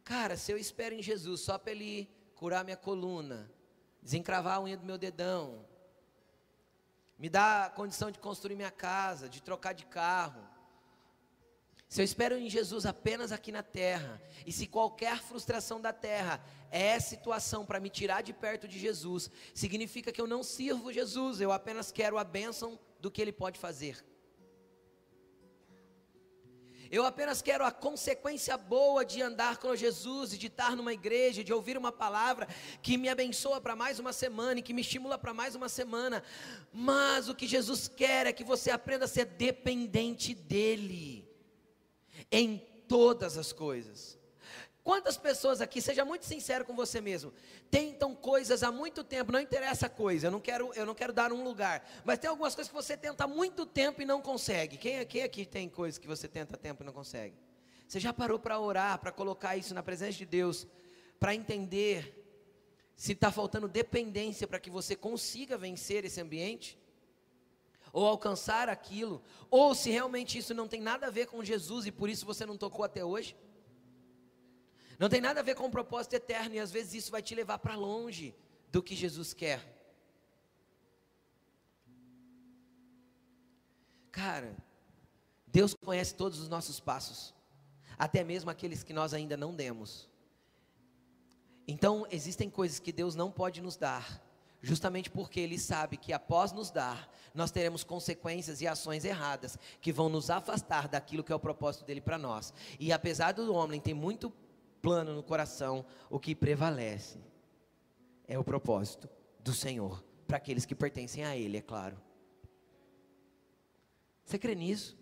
Cara, se eu espero em Jesus só para Ele curar minha coluna, desencravar a unha do meu dedão, me dar condição de construir minha casa, de trocar de carro, se eu espero em Jesus apenas aqui na terra, e se qualquer frustração da terra é situação para me tirar de perto de Jesus, significa que eu não sirvo Jesus, eu apenas quero a bênção do que Ele pode fazer. Eu apenas quero a consequência boa de andar com Jesus e de estar numa igreja, de ouvir uma palavra que me abençoa para mais uma semana e que me estimula para mais uma semana. Mas o que Jesus quer é que você aprenda a ser dependente dEle em todas as coisas. Quantas pessoas aqui, seja muito sincero com você mesmo, tentam coisas há muito tempo, não interessa a coisa, eu não quero, eu não quero dar um lugar, mas tem algumas coisas que você tenta há muito tempo e não consegue. Quem aqui, aqui tem coisas que você tenta há tempo e não consegue? Você já parou para orar, para colocar isso na presença de Deus, para entender se está faltando dependência para que você consiga vencer esse ambiente? Ou alcançar aquilo, ou se realmente isso não tem nada a ver com Jesus e por isso você não tocou até hoje. Não tem nada a ver com o propósito eterno e às vezes isso vai te levar para longe do que Jesus quer. Cara, Deus conhece todos os nossos passos, até mesmo aqueles que nós ainda não demos. Então, existem coisas que Deus não pode nos dar, justamente porque Ele sabe que após nos dar, nós teremos consequências e ações erradas que vão nos afastar daquilo que é o propósito dele para nós. E apesar do homem ter muito plano no coração, o que prevalece é o propósito do Senhor para aqueles que pertencem a Ele, é claro. Você crê nisso?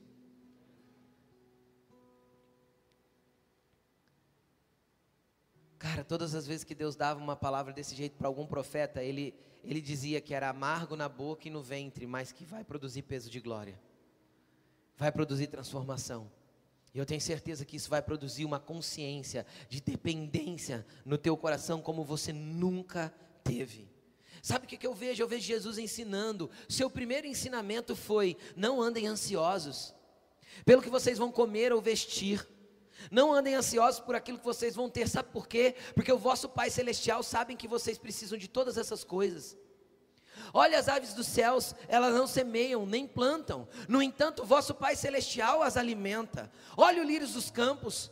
Cara, todas as vezes que Deus dava uma palavra desse jeito para algum profeta, ele, ele dizia que era amargo na boca e no ventre, mas que vai produzir peso de glória, vai produzir transformação. E eu tenho certeza que isso vai produzir uma consciência de dependência no teu coração como você nunca teve. Sabe o que, eu vejo? Eu vejo Jesus ensinando. Seu primeiro ensinamento foi: não andem ansiosos pelo que vocês vão comer ou vestir. Não andem ansiosos por aquilo que vocês vão ter, sabe por quê? Porque o vosso Pai Celestial sabe que vocês precisam de todas essas coisas. Olha as aves dos céus, elas não semeiam nem plantam, no entanto, o vosso Pai Celestial as alimenta. Olha o lírios dos campos,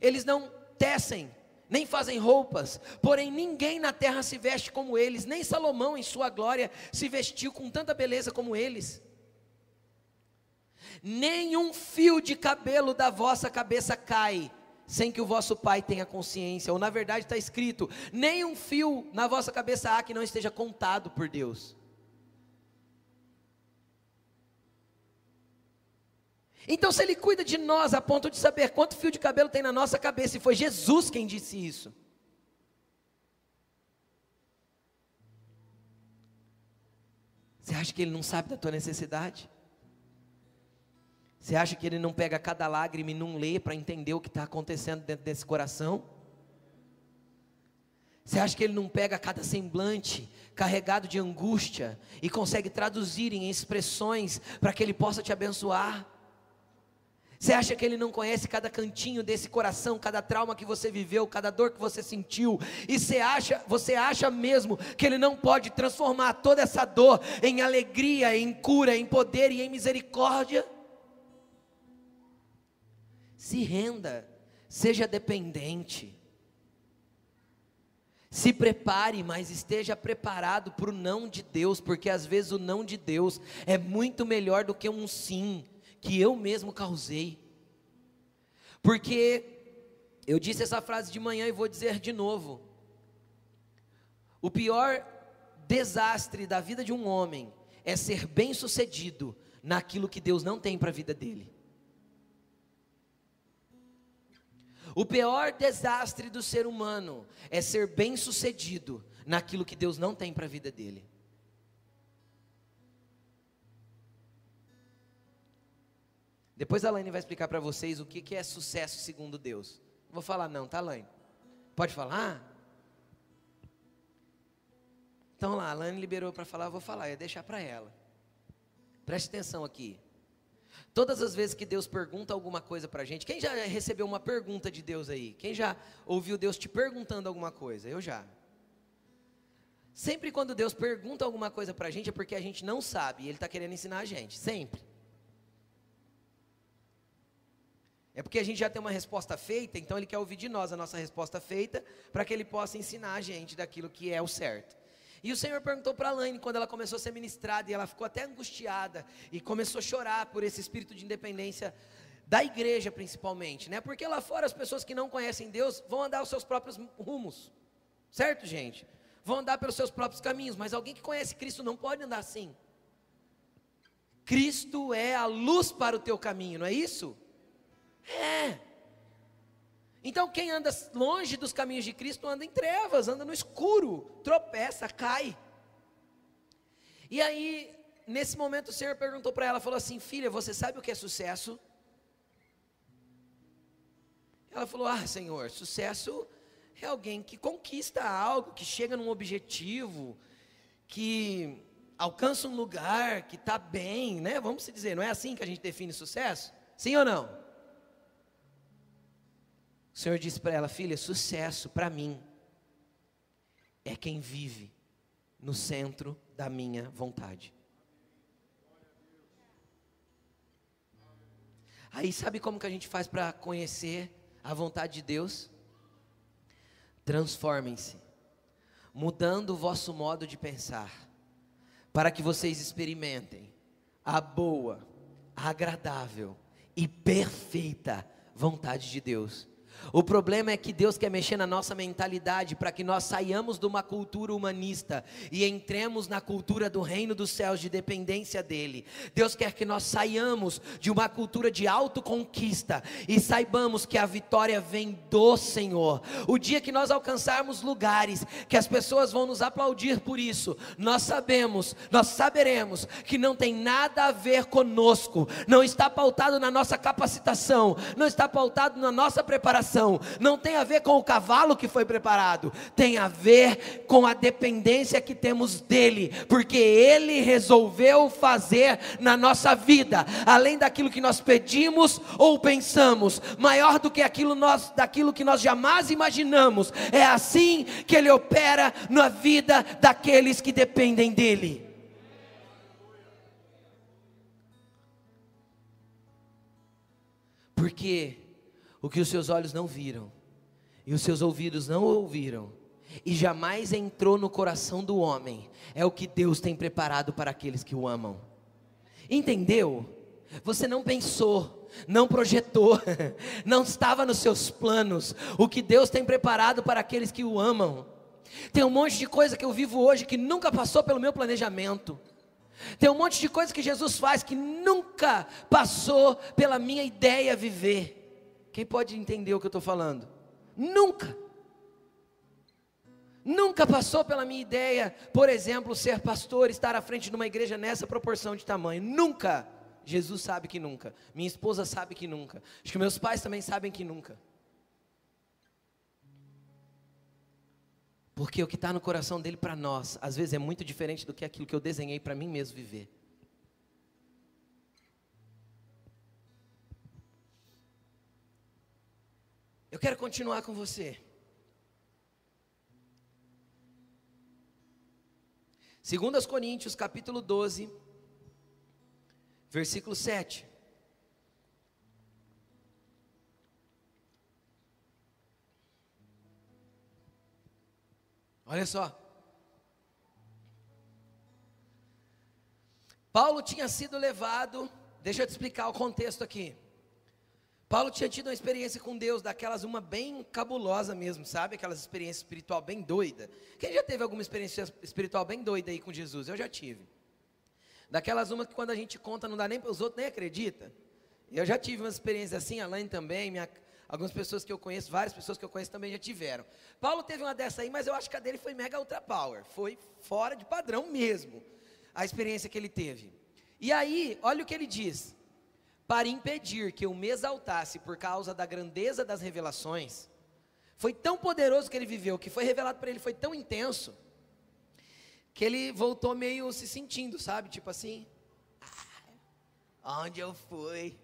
eles não tecem, nem fazem roupas, porém ninguém na terra se veste como eles, nem Salomão em sua glória se vestiu com tanta beleza como eles nenhum fio de cabelo da vossa cabeça cai, sem que o vosso pai tenha consciência, ou na verdade está escrito: nenhum fio na vossa cabeça há que não esteja contado por Deus. Então, se Ele cuida de nós a ponto de saber quanto fio de cabelo tem na nossa cabeça, e foi Jesus quem disse isso. Você acha que Ele não sabe da tua necessidade? Você acha que ele não pega cada lágrima e não lê para entender o que está acontecendo dentro desse coração? Você acha que ele não pega cada semblante carregado de angústia e consegue traduzir em expressões para que ele possa te abençoar? Você acha que ele não conhece cada cantinho desse coração, cada trauma que você viveu, cada dor que você sentiu? E você acha, você acha mesmo que ele não pode transformar toda essa dor em alegria, em cura, em poder e em misericórdia? Se renda, seja dependente. Se prepare, mas esteja preparado para o não de Deus, porque às vezes o não de Deus é muito melhor do que um sim que eu mesmo causei. Porque eu disse essa frase de manhã e vou dizer de novo. O pior desastre da vida de um homem é ser bem-sucedido naquilo que Deus não tem para a vida dele. O pior desastre do ser humano é ser bem-sucedido naquilo que Deus não tem para a vida dele. Depois a Laine vai explicar para vocês o que, que é sucesso segundo Deus. Não vou falar não, tá Laine? Pode falar? Então lá, a Laine liberou para falar, eu vou falar, eu ia deixar para ela. Preste atenção aqui. Todas as vezes que Deus pergunta alguma coisa para a gente, quem já recebeu uma pergunta de Deus aí? Quem já ouviu Deus te perguntando alguma coisa? Eu já. Sempre quando Deus pergunta alguma coisa para a gente é porque a gente não sabe e Ele está querendo ensinar a gente, sempre. É porque a gente já tem uma resposta feita, então ele quer ouvir de nós a nossa resposta feita, para que ele possa ensinar a gente daquilo que é o certo. E o Senhor perguntou para Laine quando ela começou a ser ministrada, e ela ficou até angustiada, e começou a chorar por esse espírito de independência da igreja principalmente, né? Porque lá fora as pessoas que não conhecem Deus vão andar os seus próprios rumos, certo, gente? Vão andar pelos seus próprios caminhos, mas alguém que conhece Cristo não pode andar assim. Cristo é a luz para o teu caminho, não é isso? É. Então quem anda longe dos caminhos de Cristo anda em trevas, anda no escuro, tropeça, cai. E aí, nesse momento, o Senhor perguntou para ela, falou assim: Filha, você sabe o que é sucesso? Ela falou: Ah, Senhor, sucesso é alguém que conquista algo, que chega num objetivo, que alcança um lugar, que está bem, né? Vamos dizer, não é assim que a gente define sucesso? Sim ou não? O Senhor disse para ela: Filha, sucesso para mim é quem vive no centro da minha vontade. Aí sabe como que a gente faz para conhecer a vontade de Deus? Transformem-se, mudando o vosso modo de pensar, para que vocês experimentem a boa, agradável e perfeita vontade de Deus. O problema é que Deus quer mexer na nossa mentalidade para que nós saiamos de uma cultura humanista e entremos na cultura do reino dos céus de dependência dele. Deus quer que nós saiamos de uma cultura de autoconquista e saibamos que a vitória vem do Senhor. O dia que nós alcançarmos lugares que as pessoas vão nos aplaudir por isso, nós sabemos, nós saberemos que não tem nada a ver conosco, não está pautado na nossa capacitação, não está pautado na nossa preparação não tem a ver com o cavalo que foi preparado, tem a ver com a dependência que temos dele, porque ele resolveu fazer na nossa vida, além daquilo que nós pedimos ou pensamos, maior do que aquilo nós, daquilo que nós jamais imaginamos. É assim que ele opera na vida daqueles que dependem dele. Porque o que os seus olhos não viram, e os seus ouvidos não ouviram, e jamais entrou no coração do homem, é o que Deus tem preparado para aqueles que o amam. Entendeu? Você não pensou, não projetou, não estava nos seus planos o que Deus tem preparado para aqueles que o amam. Tem um monte de coisa que eu vivo hoje que nunca passou pelo meu planejamento. Tem um monte de coisa que Jesus faz que nunca passou pela minha ideia viver. Quem pode entender o que eu estou falando? Nunca. Nunca passou pela minha ideia, por exemplo, ser pastor, estar à frente de uma igreja nessa proporção de tamanho. Nunca. Jesus sabe que nunca. Minha esposa sabe que nunca. Acho que meus pais também sabem que nunca. Porque o que está no coração dele para nós, às vezes é muito diferente do que aquilo que eu desenhei para mim mesmo viver. Eu quero continuar com você. Segundas Coríntios, capítulo 12, versículo 7. Olha só. Paulo tinha sido levado, deixa eu te explicar o contexto aqui. Paulo tinha tido uma experiência com Deus, daquelas uma bem cabulosa mesmo, sabe? Aquelas experiências espiritual bem doida. Quem já teve alguma experiência espiritual bem doida aí com Jesus? Eu já tive. Daquelas uma que quando a gente conta não dá nem para os outros nem acredita. Eu já tive uma experiência assim, a Laine também, minha, algumas pessoas que eu conheço, várias pessoas que eu conheço também já tiveram. Paulo teve uma dessa aí, mas eu acho que a dele foi mega ultra power, foi fora de padrão mesmo, a experiência que ele teve. E aí, olha o que ele diz: para impedir que eu me exaltasse por causa da grandeza das revelações, foi tão poderoso que ele viveu, que foi revelado para ele foi tão intenso, que ele voltou meio se sentindo, sabe? Tipo assim, ah, onde eu fui?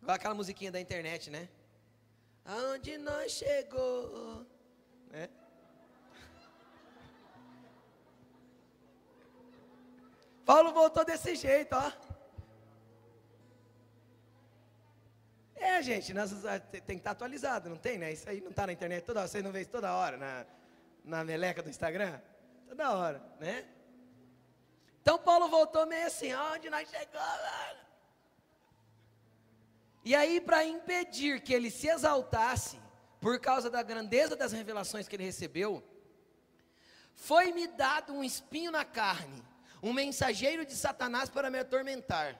Igual aquela musiquinha da internet, né? Aonde nós chegou, né? Paulo voltou desse jeito, ó. É, gente, nós, tem que estar atualizado, não tem, né? Isso aí não está na internet toda hora, vocês não vê isso toda hora na, na meleca do Instagram? Toda hora, né? Então Paulo voltou meio assim, onde nós chegamos? E aí, para impedir que ele se exaltasse, por causa da grandeza das revelações que ele recebeu, foi-me dado um espinho na carne, um mensageiro de Satanás para me atormentar.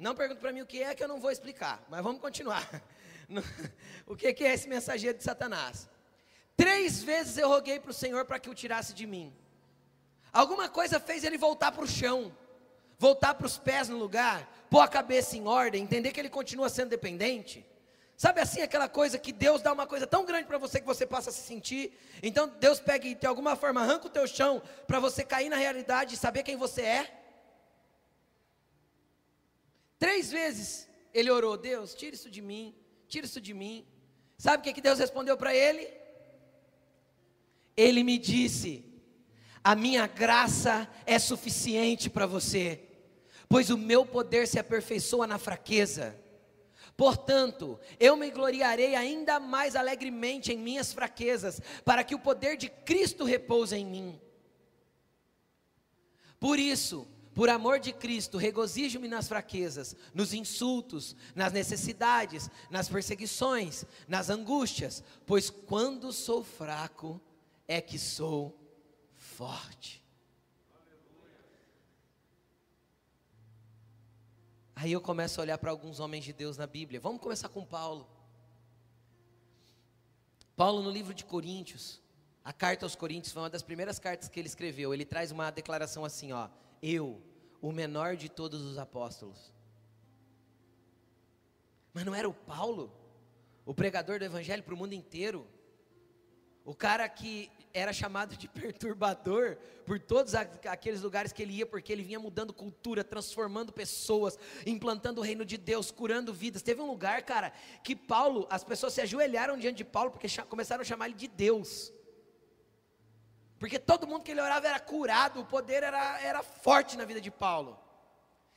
Não pergunte para mim o que é que eu não vou explicar, mas vamos continuar. o que é esse mensageiro de Satanás? Três vezes eu roguei para o Senhor para que o tirasse de mim. Alguma coisa fez ele voltar para o chão, voltar para os pés no lugar, pôr a cabeça em ordem, entender que ele continua sendo dependente. Sabe assim aquela coisa que Deus dá uma coisa tão grande para você que você passa a se sentir. Então Deus pega e de alguma forma arranca o teu chão para você cair na realidade e saber quem você é. Três vezes ele orou: Deus, tira isso de mim, tira isso de mim. Sabe o que, que Deus respondeu para ele? Ele me disse: A minha graça é suficiente para você, pois o meu poder se aperfeiçoa na fraqueza. Portanto, eu me gloriarei ainda mais alegremente em minhas fraquezas, para que o poder de Cristo repouse em mim. Por isso, por amor de Cristo, regozijo-me nas fraquezas, nos insultos, nas necessidades, nas perseguições, nas angústias, pois quando sou fraco é que sou forte. Aí eu começo a olhar para alguns homens de Deus na Bíblia. Vamos começar com Paulo. Paulo, no livro de Coríntios, a carta aos Coríntios foi uma das primeiras cartas que ele escreveu. Ele traz uma declaração assim: ó, eu, o menor de todos os apóstolos. Mas não era o Paulo, o pregador do evangelho para o mundo inteiro, o cara que era chamado de perturbador por todos aqueles lugares que ele ia, porque ele vinha mudando cultura, transformando pessoas, implantando o reino de Deus, curando vidas. Teve um lugar, cara, que Paulo, as pessoas se ajoelharam diante de Paulo porque começaram a chamar ele de Deus. Porque todo mundo que ele orava era curado, o poder era, era forte na vida de Paulo.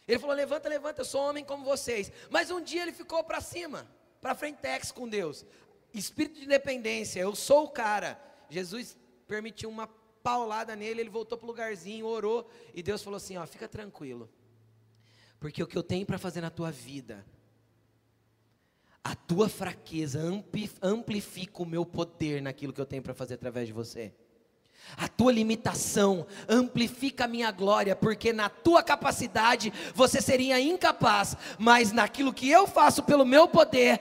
Ele falou: Levanta, levanta, eu sou homem como vocês. Mas um dia ele ficou para cima, para frentex com Deus. Espírito de dependência, eu sou o cara. Jesus permitiu uma paulada nele, ele voltou para o lugarzinho, orou, e Deus falou assim: Ó, fica tranquilo, porque o que eu tenho para fazer na tua vida, a tua fraqueza amplifica o meu poder naquilo que eu tenho para fazer através de você. A tua limitação amplifica a minha glória, porque na tua capacidade você seria incapaz, mas naquilo que eu faço pelo meu poder,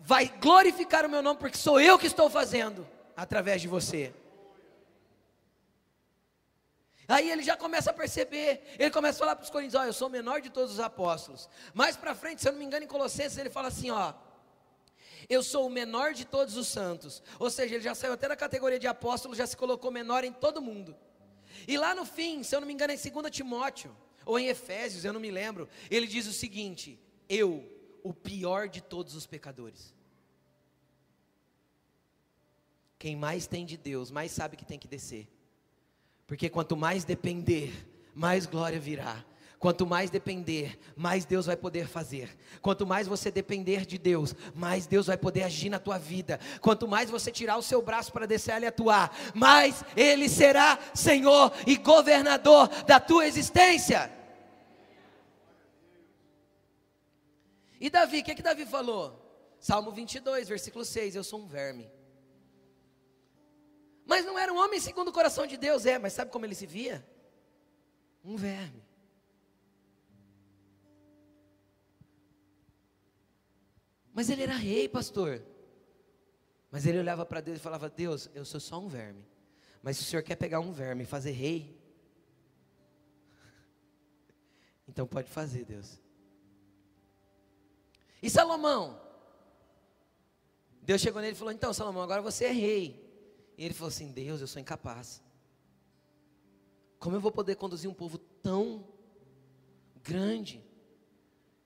vai glorificar o meu nome, porque sou eu que estou fazendo através de você. Aí ele já começa a perceber, ele começa a falar para os coríntios: Ó, eu sou o menor de todos os apóstolos. Mais para frente, se eu não me engano, em Colossenses, ele fala assim: Ó, eu sou o menor de todos os santos. Ou seja, ele já saiu até da categoria de apóstolo, já se colocou menor em todo mundo. E lá no fim, se eu não me engano, é em 2 Timóteo, ou em Efésios, eu não me lembro, ele diz o seguinte: Eu, o pior de todos os pecadores. quem mais tem de Deus, mais sabe que tem que descer. Porque quanto mais depender, mais glória virá. Quanto mais depender, mais Deus vai poder fazer. Quanto mais você depender de Deus, mais Deus vai poder agir na tua vida. Quanto mais você tirar o seu braço para descer e atuar, mais Ele será Senhor e governador da tua existência. E Davi, o que, que Davi falou? Salmo 22, versículo 6: Eu sou um verme. Mas não era um homem segundo o coração de Deus, é, mas sabe como ele se via? Um verme. Mas ele era rei, pastor. Mas ele olhava para Deus e falava: Deus, eu sou só um verme. Mas se o senhor quer pegar um verme e fazer rei, então pode fazer, Deus. E Salomão? Deus chegou nele e falou: Então, Salomão, agora você é rei. E ele falou assim: Deus, eu sou incapaz. Como eu vou poder conduzir um povo tão grande?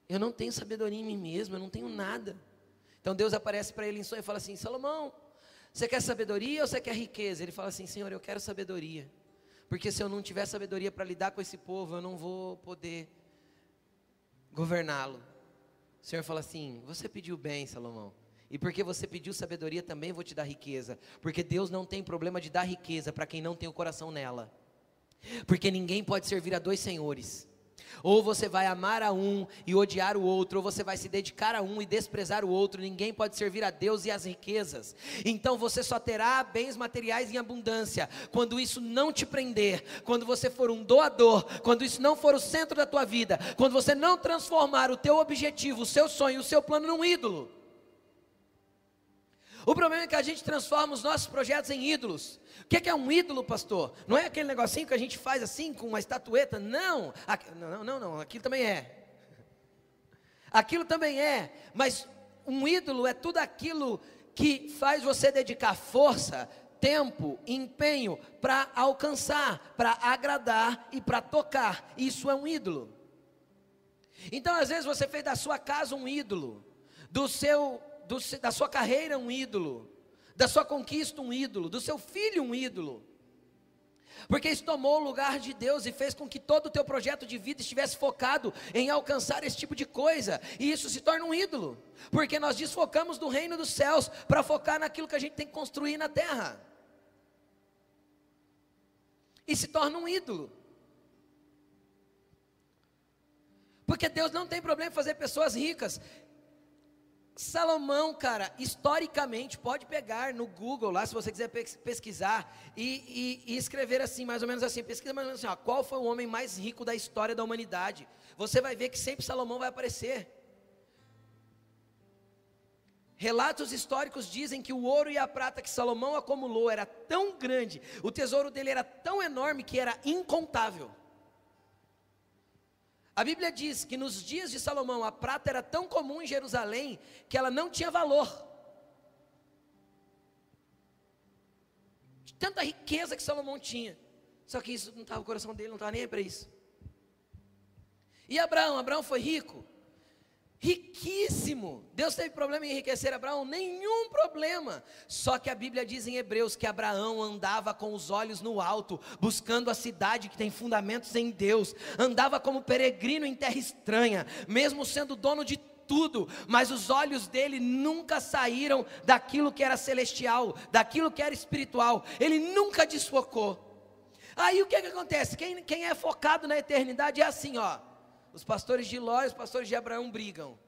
Eu não tenho sabedoria em mim mesmo, eu não tenho nada. Então Deus aparece para ele em sonho e fala assim: Salomão, você quer sabedoria ou você quer riqueza? Ele fala assim: Senhor, eu quero sabedoria. Porque se eu não tiver sabedoria para lidar com esse povo, eu não vou poder governá-lo. O Senhor fala assim: Você pediu bem, Salomão. E porque você pediu sabedoria, também vou te dar riqueza. Porque Deus não tem problema de dar riqueza para quem não tem o coração nela. Porque ninguém pode servir a dois senhores. Ou você vai amar a um e odiar o outro, ou você vai se dedicar a um e desprezar o outro. Ninguém pode servir a Deus e as riquezas. Então você só terá bens materiais em abundância quando isso não te prender, quando você for um doador, quando isso não for o centro da tua vida, quando você não transformar o teu objetivo, o seu sonho, o seu plano num ídolo. O problema é que a gente transforma os nossos projetos em ídolos. O que é um ídolo, pastor? Não é aquele negocinho que a gente faz assim com uma estatueta. Não, não, não, não. Aquilo também é. Aquilo também é. Mas um ídolo é tudo aquilo que faz você dedicar força, tempo, empenho para alcançar, para agradar e para tocar. Isso é um ídolo. Então, às vezes, você fez da sua casa um ídolo, do seu do, da sua carreira um ídolo, da sua conquista um ídolo, do seu filho um ídolo. Porque isso tomou o lugar de Deus e fez com que todo o teu projeto de vida estivesse focado em alcançar esse tipo de coisa. E isso se torna um ídolo. Porque nós desfocamos do reino dos céus para focar naquilo que a gente tem que construir na terra. E se torna um ídolo. Porque Deus não tem problema em fazer pessoas ricas. Salomão, cara, historicamente, pode pegar no Google lá, se você quiser pesquisar, e, e, e, escrever assim, mais ou menos assim, pesquisa mais ou menos assim, ó, qual foi o homem mais rico da história da humanidade? Você vai ver que sempre Salomão vai aparecer. Relatos históricos dizem que o ouro e a prata que Salomão acumulou era tão grande, o tesouro dele era tão enorme que era incontável. A Bíblia diz que nos dias de Salomão a prata era tão comum em Jerusalém que ela não tinha valor. De tanta riqueza que Salomão tinha. Só que isso não estava no coração dele, não estava nem para isso. E Abraão? Abraão foi rico? Riquíssimo. Deus teve problema em enriquecer Abraão? Nenhum problema. Só que a Bíblia diz em Hebreus que Abraão andava com os olhos no alto, buscando a cidade que tem fundamentos em Deus, andava como peregrino em terra estranha, mesmo sendo dono de tudo, mas os olhos dele nunca saíram daquilo que era celestial, daquilo que era espiritual, ele nunca desfocou. Aí o que, que acontece? Quem, quem é focado na eternidade é assim, ó. Os pastores de Ló e os pastores de Abraão brigam.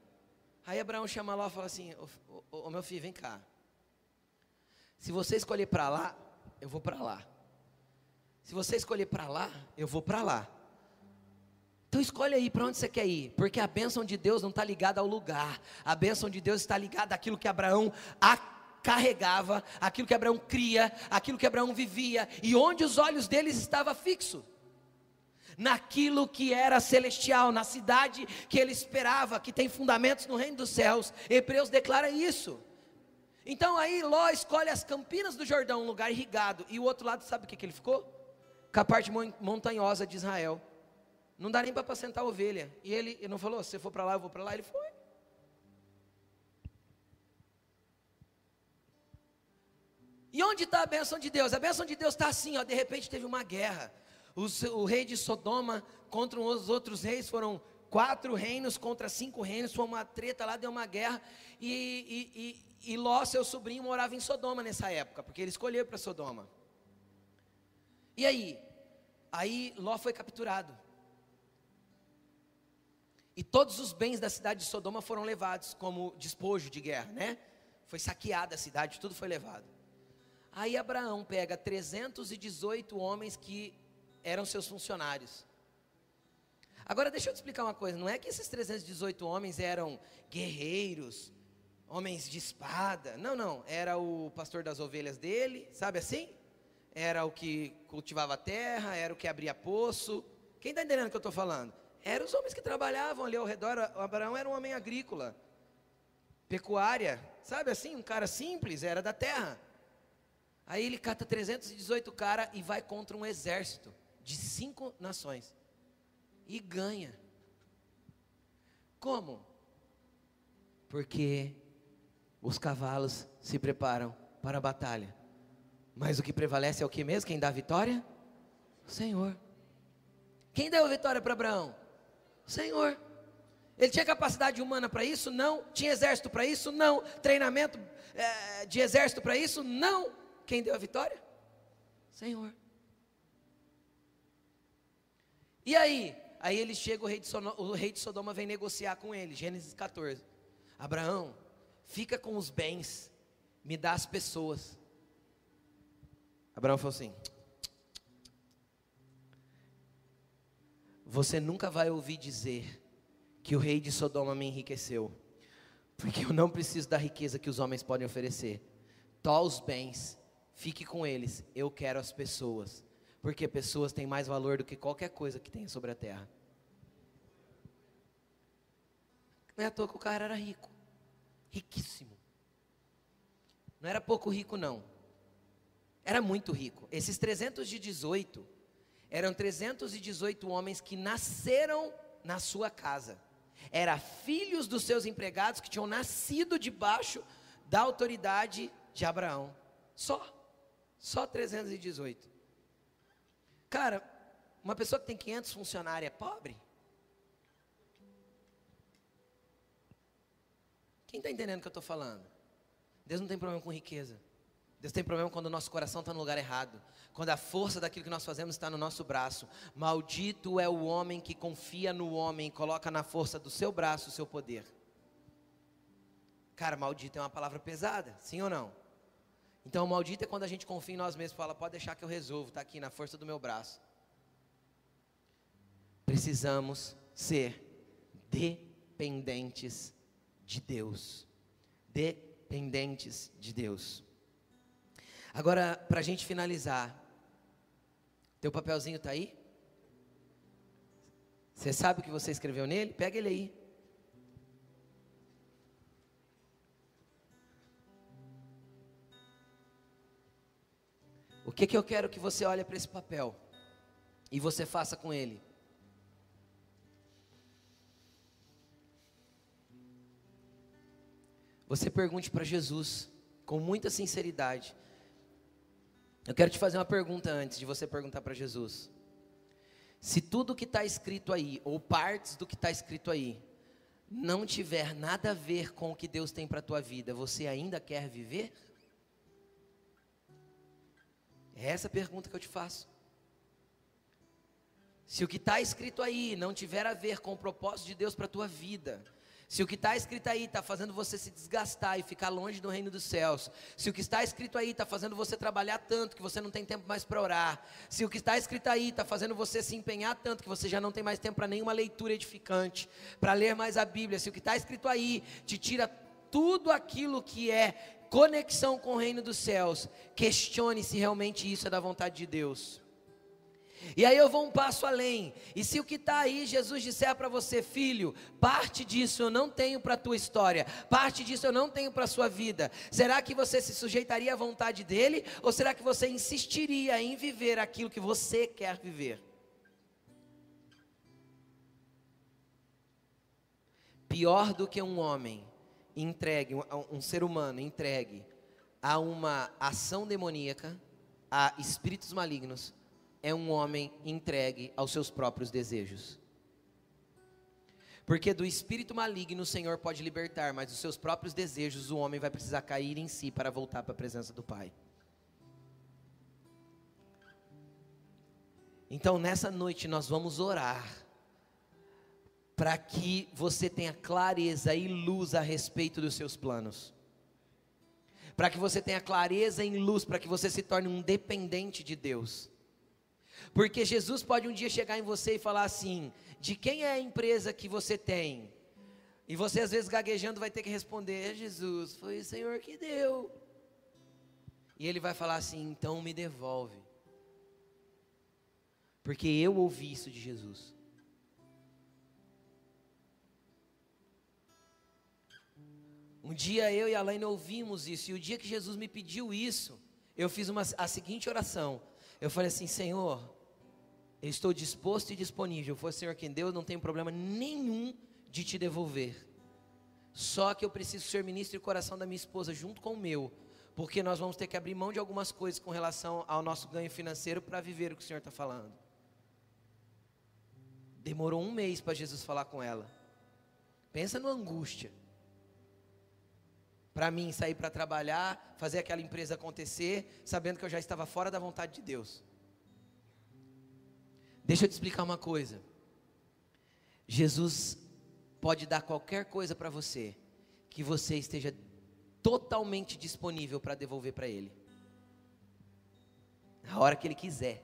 Aí Abraão chama Ló e fala assim: Ô meu filho, vem cá. Se você escolher para lá, eu vou para lá. Se você escolher para lá, eu vou para lá. Então escolhe aí para onde você quer ir, porque a bênção de Deus não está ligada ao lugar, a bênção de Deus está ligada àquilo que Abraão carregava, aquilo que Abraão cria, aquilo que Abraão vivia, e onde os olhos deles estavam fixos naquilo que era celestial, na cidade que ele esperava, que tem fundamentos no reino dos céus. Hebreus declara isso. Então aí Ló escolhe as campinas do Jordão, um lugar irrigado, e o outro lado sabe o que, que ele ficou? Com a parte montanhosa de Israel. Não dá nem para apacentar a ovelha. E ele, ele não falou, se for para lá, eu vou para lá. Ele foi. E onde está a bênção de Deus? A bênção de Deus está assim, ó, de repente teve uma guerra. Os, o rei de Sodoma contra os outros reis foram quatro reinos contra cinco reinos, foi uma treta lá, deu uma guerra. E, e, e, e Ló, seu sobrinho, morava em Sodoma nessa época, porque ele escolheu para Sodoma. E aí? Aí Ló foi capturado. E todos os bens da cidade de Sodoma foram levados como despojo de guerra, né? Foi saqueada a cidade, tudo foi levado. Aí Abraão pega 318 homens que eram seus funcionários. Agora deixa eu te explicar uma coisa, não é que esses 318 homens eram guerreiros, homens de espada. Não, não, era o pastor das ovelhas dele, sabe assim? Era o que cultivava a terra, era o que abria poço. Quem está entendendo o que eu estou falando? Eram os homens que trabalhavam ali ao redor. Abraão era um homem agrícola, pecuária, sabe assim? Um cara simples, era da terra. Aí ele cata 318 caras e vai contra um exército de cinco nações. E ganha. Como? Porque os cavalos se preparam para a batalha. Mas o que prevalece é o que mesmo? Quem dá a vitória? O Senhor. Quem deu a vitória para Abraão? O Senhor. Ele tinha capacidade humana para isso? Não. Tinha exército para isso? Não. Treinamento é, de exército para isso? Não. Quem deu a vitória? Senhor. E aí? Aí ele chega, o rei, de Sodoma, o rei de Sodoma vem negociar com ele, Gênesis 14. Abraão, fica com os bens, me dá as pessoas. Abraão falou assim: Você nunca vai ouvir dizer que o rei de Sodoma me enriqueceu, porque eu não preciso da riqueza que os homens podem oferecer. Tó os bens Fique com eles. Eu quero as pessoas. Porque pessoas têm mais valor do que qualquer coisa que tenha sobre a terra. Não é à toa que o cara era rico. Riquíssimo. Não era pouco rico, não. Era muito rico. Esses 318 eram 318 homens que nasceram na sua casa. Era filhos dos seus empregados que tinham nascido debaixo da autoridade de Abraão. Só. Só 318. Cara, uma pessoa que tem 500 funcionários é pobre? Quem está entendendo o que eu estou falando? Deus não tem problema com riqueza. Deus tem problema quando o nosso coração está no lugar errado. Quando a força daquilo que nós fazemos está no nosso braço. Maldito é o homem que confia no homem e coloca na força do seu braço o seu poder. Cara, maldito é uma palavra pesada, sim ou não? Então, maldito é quando a gente confia em nós mesmos fala: pode deixar que eu resolvo, está aqui na força do meu braço. Precisamos ser dependentes de Deus. Dependentes de Deus. Agora, para a gente finalizar, teu papelzinho está aí? Você sabe o que você escreveu nele? Pega ele aí. O que, que eu quero que você olhe para esse papel e você faça com ele? Você pergunte para Jesus com muita sinceridade. Eu quero te fazer uma pergunta antes de você perguntar para Jesus. Se tudo que está escrito aí, ou partes do que está escrito aí, não tiver nada a ver com o que Deus tem para a tua vida, você ainda quer viver? É essa a pergunta que eu te faço. Se o que está escrito aí não tiver a ver com o propósito de Deus para a tua vida, se o que está escrito aí está fazendo você se desgastar e ficar longe do reino dos céus, se o que está escrito aí está fazendo você trabalhar tanto que você não tem tempo mais para orar, se o que está escrito aí está fazendo você se empenhar tanto que você já não tem mais tempo para nenhuma leitura edificante, para ler mais a Bíblia, se o que está escrito aí te tira tudo aquilo que é conexão com o reino dos céus, questione se realmente isso é da vontade de Deus. E aí eu vou um passo além. E se o que está aí, Jesus disser para você, filho, parte disso eu não tenho para a tua história, parte disso eu não tenho para a sua vida, será que você se sujeitaria à vontade dele? Ou será que você insistiria em viver aquilo que você quer viver? Pior do que um homem entregue, um, um ser humano entregue a uma ação demoníaca, a espíritos malignos, é um homem entregue aos seus próprios desejos. Porque do espírito maligno o Senhor pode libertar, mas dos seus próprios desejos o homem vai precisar cair em si para voltar para a presença do Pai. Então nessa noite nós vamos orar para que você tenha clareza e luz a respeito dos seus planos. Para que você tenha clareza e luz, para que você se torne um dependente de Deus. Porque Jesus pode um dia chegar em você e falar assim: de quem é a empresa que você tem? E você às vezes gaguejando vai ter que responder: é Jesus, foi o Senhor que deu. E ele vai falar assim: então me devolve. Porque eu ouvi isso de Jesus. Um dia eu e a Laine ouvimos isso, e o dia que Jesus me pediu isso, eu fiz uma, a seguinte oração: eu falei assim, Senhor, eu estou disposto e disponível. Foi o Senhor quem deu, eu não tenho problema nenhum de te devolver. Só que eu preciso ser ministro e coração da minha esposa junto com o meu, porque nós vamos ter que abrir mão de algumas coisas com relação ao nosso ganho financeiro para viver o que o Senhor está falando. Demorou um mês para Jesus falar com ela. Pensa no angústia. Para mim sair para trabalhar, fazer aquela empresa acontecer, sabendo que eu já estava fora da vontade de Deus. Deixa eu te explicar uma coisa. Jesus pode dar qualquer coisa para você que você esteja totalmente disponível para devolver para Ele. A hora que Ele quiser.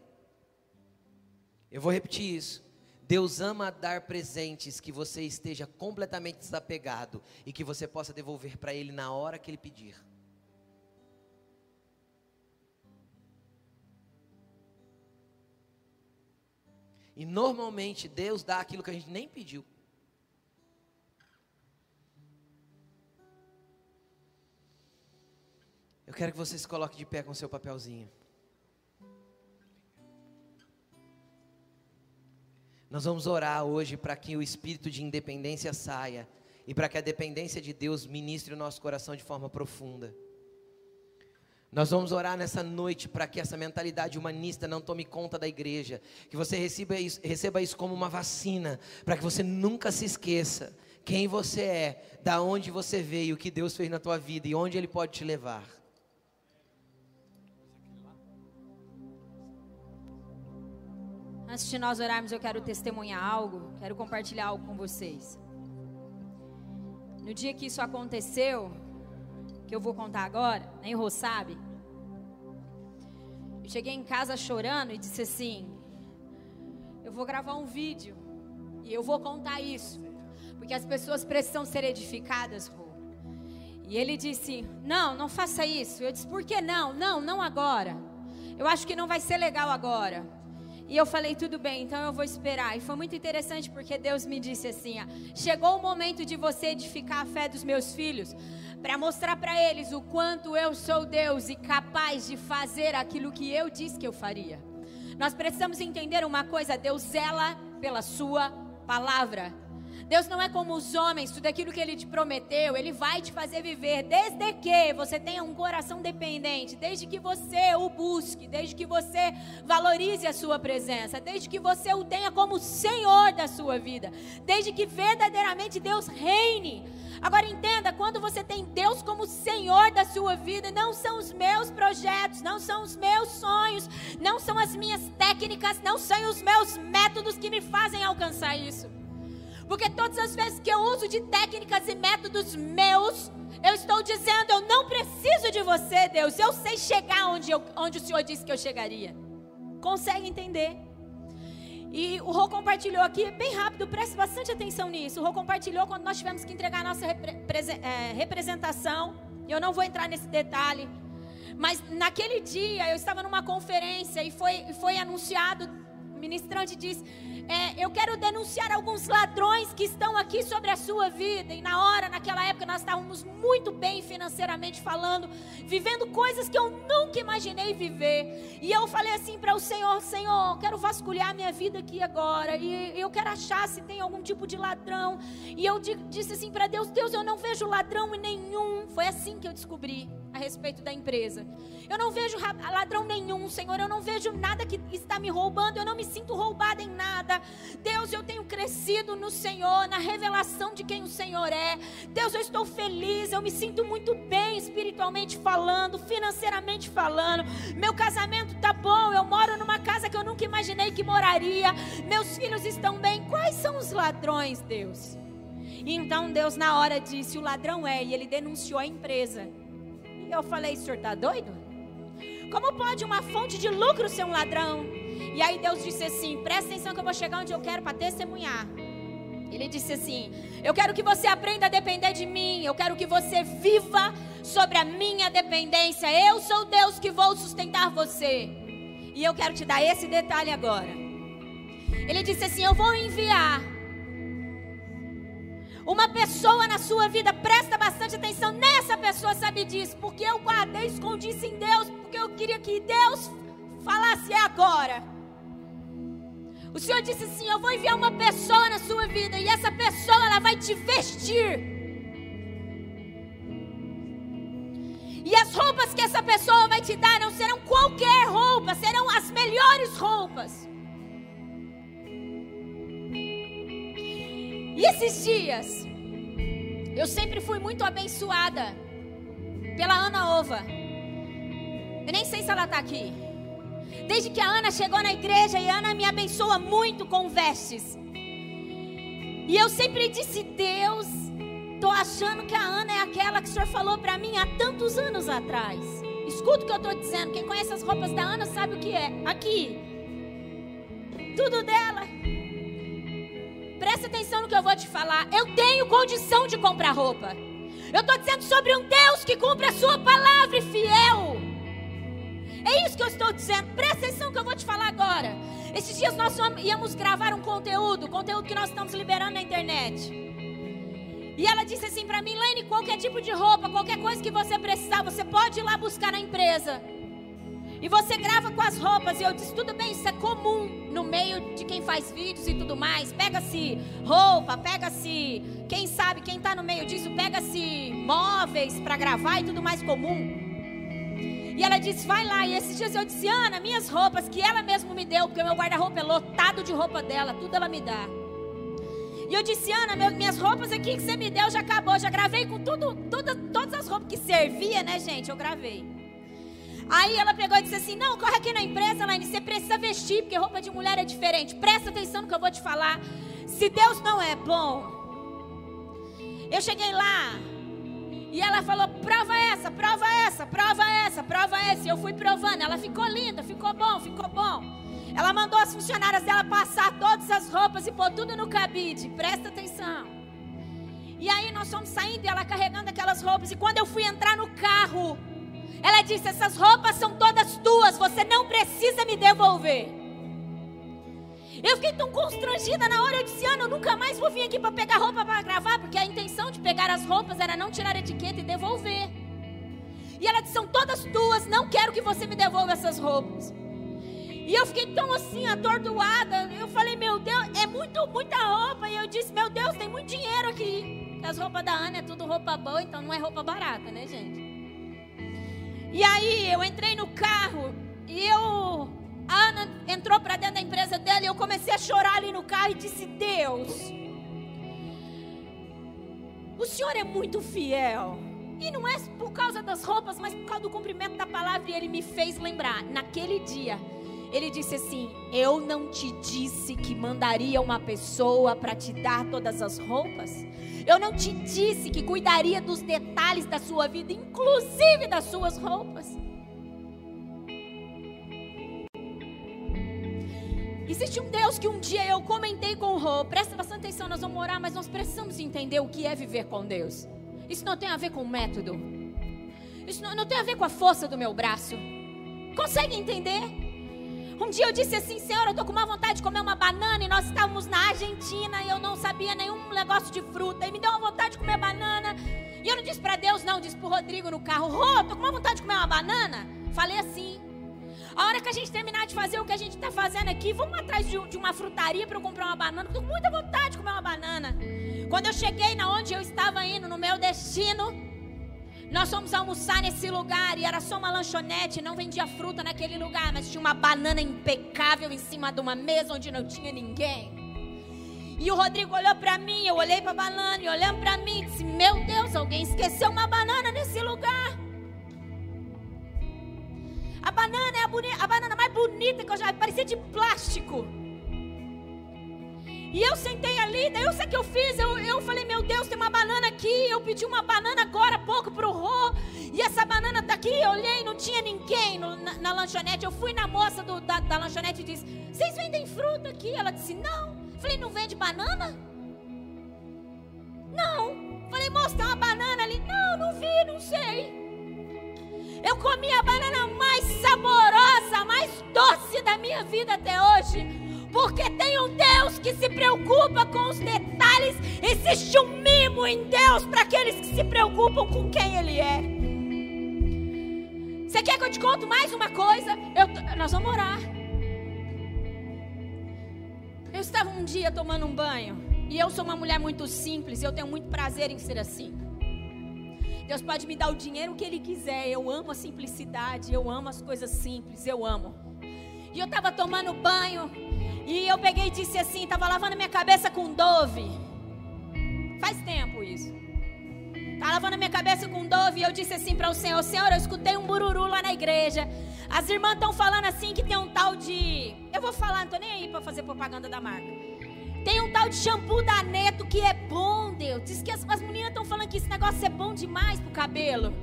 Eu vou repetir isso. Deus ama dar presentes que você esteja completamente desapegado e que você possa devolver para Ele na hora que Ele pedir. E normalmente Deus dá aquilo que a gente nem pediu. Eu quero que você se coloque de pé com seu papelzinho. Nós vamos orar hoje para que o espírito de independência saia e para que a dependência de Deus ministre o nosso coração de forma profunda. Nós vamos orar nessa noite para que essa mentalidade humanista não tome conta da igreja, que você receba isso, receba isso como uma vacina, para que você nunca se esqueça quem você é, da onde você veio, o que Deus fez na tua vida e onde Ele pode te levar. Antes de nós orarmos, eu quero testemunhar algo, quero compartilhar algo com vocês. No dia que isso aconteceu, que eu vou contar agora, nem Rô sabe. Eu cheguei em casa chorando e disse assim: Eu vou gravar um vídeo e eu vou contar isso, porque as pessoas precisam ser edificadas, Rô. E ele disse: Não, não faça isso. Eu disse: Por que não? Não, não agora. Eu acho que não vai ser legal agora. E eu falei, tudo bem, então eu vou esperar. E foi muito interessante porque Deus me disse assim: ó, chegou o momento de você edificar a fé dos meus filhos, para mostrar para eles o quanto eu sou Deus e capaz de fazer aquilo que eu disse que eu faria. Nós precisamos entender uma coisa: Deus zela pela Sua palavra. Deus não é como os homens, tudo aquilo que Ele te prometeu, Ele vai te fazer viver, desde que você tenha um coração dependente, desde que você o busque, desde que você valorize a Sua presença, desde que você o tenha como Senhor da sua vida, desde que verdadeiramente Deus reine. Agora entenda, quando você tem Deus como Senhor da sua vida, não são os meus projetos, não são os meus sonhos, não são as minhas técnicas, não são os meus métodos que me fazem alcançar isso. Porque todas as vezes que eu uso de técnicas e métodos meus, eu estou dizendo, eu não preciso de você, Deus. Eu sei chegar onde, eu, onde o Senhor disse que eu chegaria. Consegue entender? E o Rô compartilhou aqui, bem rápido, preste bastante atenção nisso. O Rô compartilhou quando nós tivemos que entregar a nossa repre é, representação. Eu não vou entrar nesse detalhe. Mas naquele dia eu estava numa conferência e foi, foi anunciado, o ministrante disse: é, eu quero denunciar alguns ladrões que estão aqui sobre a sua vida. E na hora, naquela época, nós estávamos muito bem financeiramente falando, vivendo coisas que eu nunca imaginei viver. E eu falei assim para o Senhor: Senhor, quero vasculhar minha vida aqui agora. E eu quero achar se tem algum tipo de ladrão. E eu disse assim para Deus: Deus, eu não vejo ladrão nenhum. Foi assim que eu descobri. A respeito da empresa. Eu não vejo ladrão nenhum, Senhor. Eu não vejo nada que está me roubando. Eu não me sinto roubada em nada. Deus, eu tenho crescido no Senhor, na revelação de quem o Senhor é. Deus, eu estou feliz. Eu me sinto muito bem espiritualmente falando, financeiramente falando. Meu casamento está bom. Eu moro numa casa que eu nunca imaginei que moraria. Meus filhos estão bem. Quais são os ladrões, Deus? Então Deus, na hora, disse: O ladrão é, e ele denunciou a empresa. E eu falei: senhor está doido? Como pode uma fonte de lucro ser um ladrão? E aí Deus disse assim: presta atenção que eu vou chegar onde eu quero para testemunhar. Ele disse assim: Eu quero que você aprenda a depender de mim. Eu quero que você viva sobre a minha dependência. Eu sou Deus que vou sustentar você. E eu quero te dar esse detalhe agora. Ele disse assim: Eu vou enviar uma pessoa na sua vida, presta bastante atenção nessa pessoa, sabe disso, porque eu guardei, escondi isso em Deus, porque eu queria que Deus falasse agora. O Senhor disse assim: Eu vou enviar uma pessoa na sua vida, e essa pessoa ela vai te vestir. E as roupas que essa pessoa vai te dar não serão qualquer roupa, serão as melhores roupas. E esses dias, eu sempre fui muito abençoada pela Ana Ova. Eu nem sei se ela está aqui. Desde que a Ana chegou na igreja e a Ana me abençoa muito com vestes. E eu sempre disse, Deus, tô achando que a Ana é aquela que o Senhor falou para mim há tantos anos atrás. Escuta o que eu estou dizendo. Quem conhece as roupas da Ana sabe o que é. Aqui. Tudo dela. Presta atenção no que eu vou te falar. Eu tenho condição de comprar roupa. Eu estou dizendo sobre um Deus que cumpre a sua palavra e fiel. É isso que eu estou dizendo. Presta atenção no que eu vou te falar agora. Esses dias nós íamos gravar um conteúdo, conteúdo que nós estamos liberando na internet. E ela disse assim para mim, Lene, qualquer tipo de roupa, qualquer coisa que você precisar, você pode ir lá buscar na empresa. E você grava com as roupas. E eu disse: tudo bem, isso é comum no meio de quem faz vídeos e tudo mais. Pega-se roupa, pega-se. Quem sabe, quem está no meio disso, pega-se móveis para gravar e tudo mais comum. E ela disse: vai lá. E esses dias eu disse: Ana, minhas roupas que ela mesma me deu, porque meu guarda-roupa é lotado de roupa dela, tudo ela me dá. E eu disse, Ana, meu, minhas roupas aqui que você me deu já acabou. Já gravei com tudo, tudo, todas as roupas que servia, né, gente? Eu gravei. Aí ela pegou e disse assim: Não, corre aqui na empresa, Laine, você precisa vestir, porque roupa de mulher é diferente. Presta atenção no que eu vou te falar. Se Deus não é bom. Eu cheguei lá e ela falou: prova essa, prova essa, prova essa, prova essa. E eu fui provando. Ela ficou linda, ficou bom, ficou bom. Ela mandou as funcionárias dela passar todas as roupas e pôr tudo no cabide. Presta atenção. E aí nós fomos saindo e ela carregando aquelas roupas. E quando eu fui entrar no carro, ela disse: Essas roupas são todas tuas, você não precisa me devolver. Eu fiquei tão constrangida na hora, eu disse: Ana, eu nunca mais vou vir aqui para pegar roupa para gravar, porque a intenção de pegar as roupas era não tirar a etiqueta e devolver. E ela disse: São todas tuas, não quero que você me devolva essas roupas. E eu fiquei tão assim, atordoada. Eu falei, meu Deus, é muito, muita roupa. E eu disse, meu Deus, tem muito dinheiro aqui. As roupas da Ana é tudo roupa boa, então não é roupa barata, né, gente? E aí eu entrei no carro e eu. A Ana entrou para dentro da empresa dela e eu comecei a chorar ali no carro e disse: Deus, o Senhor é muito fiel. E não é por causa das roupas, mas por causa do cumprimento da palavra. E ele me fez lembrar, naquele dia, ele disse assim: Eu não te disse que mandaria uma pessoa para te dar todas as roupas? Eu não te disse que cuidaria dos detalhes da sua vida, inclusive das suas roupas. Existe um Deus que um dia eu comentei com o Rô. Presta bastante atenção, nós vamos orar, mas nós precisamos entender o que é viver com Deus. Isso não tem a ver com método. Isso não, não tem a ver com a força do meu braço. Consegue entender? Um dia eu disse assim, Senhor, eu estou com uma vontade de comer uma banana e nós estávamos na Argentina e eu não sabia nenhum negócio de fruta e me deu uma vontade de comer banana. E eu não disse para Deus, não, disse para o Rodrigo no carro, Rô, estou com uma vontade de comer uma banana. Falei assim. A hora que a gente terminar de fazer o que a gente está fazendo aqui, vamos atrás de, de uma frutaria para eu comprar uma banana. Estou com muita vontade de comer uma banana. Quando eu cheguei na onde eu estava indo, no meu destino, Nós fomos almoçar nesse lugar e era só uma lanchonete, não vendia fruta naquele lugar, mas tinha uma banana impecável em cima de uma mesa onde não tinha ninguém. E o Rodrigo olhou para mim, eu olhei para a banana e olhando para mim, disse: Meu Deus, alguém esqueceu uma banana nesse lugar. A banana é a, a banana mais bonita que eu já vi, parecia de plástico. E eu sentei ali, daí eu sei o que eu fiz, eu, eu falei, meu Deus, tem uma banana aqui. Eu pedi uma banana agora há pouco para o Rô. E essa banana está aqui, eu olhei, não tinha ninguém no, na, na, lanchonete. Eu fui na moça do, da, da lanchonete e disse, vocês vendem fruta aqui? Ela disse, não. Falei, não vende banana? Não. Falei, moça, tem uma banana ali. Não, não vi, não sei. Eu comi a banana mais saborosa, mais doce da minha vida até hoje. Porque tem um Deus que se preocupa com os detalhes. Existe um mimo em Deus para aqueles que se preocupam com quem Ele é. Você quer que eu te conte mais uma coisa? Eu, nós vamos orar. Eu estava um dia tomando um banho. E eu sou uma mulher muito simples. E eu tenho muito prazer em ser assim. Deus pode me dar o dinheiro que Ele quiser. Eu amo a simplicidade. Eu amo as coisas simples. Eu amo. E eu estava tomando banho. E eu peguei e disse assim, estava lavando minha cabeça com Dove. Faz tempo isso. Estava lavando minha cabeça com Dove e eu disse assim para o Senhor, Senhor, eu escutei um bururu lá na igreja. As irmãs estão falando assim que tem um tal de... Eu vou falar, não estou nem aí para fazer propaganda da marca. Tem um tal de shampoo da Neto que é bom, Deus. Diz que as, as meninas estão falando que esse negócio é bom demais pro cabelo.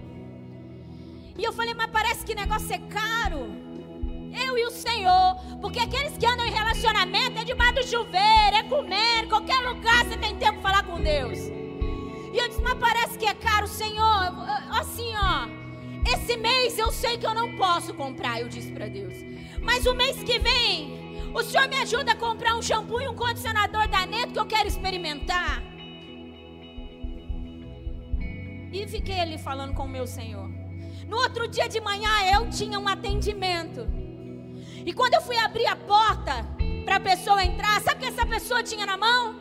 E eu falei, mas parece que negócio é caro. Eu e o Senhor. Porque aqueles que andam em relacionamento é debaixo do chuveiro, é comer, qualquer lugar você tem tempo para falar com Deus. E eu disse, mas parece que é caro, Senhor. Assim, ó. Esse mês eu sei que eu não posso comprar, eu disse para Deus. Mas o mês que vem, o Senhor me ajuda a comprar um shampoo e um condicionador da Neto que eu quero experimentar. E fiquei ali falando com o meu Senhor. No outro dia de manhã eu tinha um atendimento. E quando eu fui abrir a porta para a pessoa entrar, sabe o que essa pessoa tinha na mão?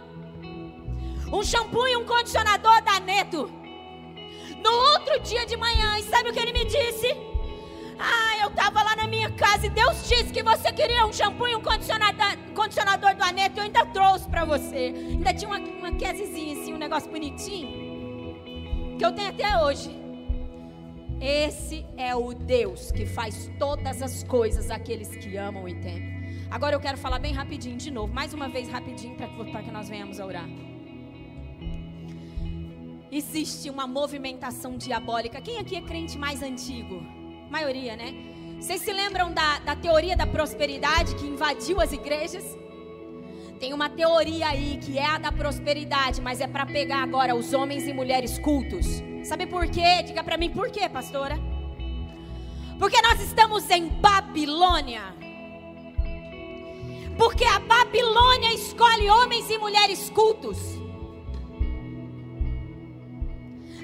Um shampoo e um condicionador da Neto. No outro dia de manhã, e sabe o que ele me disse? Ah, eu estava lá na minha casa e Deus disse que você queria um shampoo e um condicionador, condicionador do Aneto. Eu ainda trouxe para você. Ainda tinha uma, uma casezinha assim, um negócio bonitinho. Que eu tenho até hoje. Esse é o Deus que faz todas as coisas àqueles que amam e temem. Agora eu quero falar bem rapidinho de novo, mais uma vez rapidinho para que nós venhamos a orar. Existe uma movimentação diabólica. Quem aqui é crente mais antigo? maioria, né? Vocês se lembram da, da teoria da prosperidade que invadiu as igrejas? Tem uma teoria aí que é a da prosperidade, mas é para pegar agora os homens e mulheres cultos. Sabe por quê? Diga para mim por quê, pastora? Porque nós estamos em Babilônia. Porque a Babilônia escolhe homens e mulheres cultos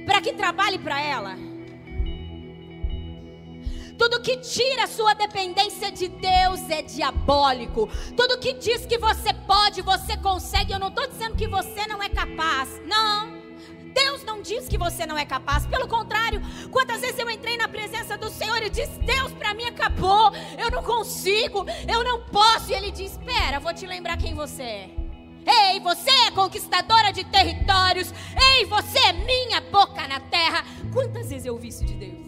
para que trabalhe para ela. Tudo que tira a sua dependência de Deus é diabólico. Tudo que diz que você pode, você consegue. Eu não estou dizendo que você não é capaz. Não. Deus não diz que você não é capaz. Pelo contrário, quantas vezes eu entrei na presença do Senhor e disse: Deus, para mim acabou. Eu não consigo. Eu não posso. E Ele diz: Espera, vou te lembrar quem você é. Ei, você é conquistadora de territórios. Ei, você é minha boca na terra. Quantas vezes eu ouvi isso de Deus?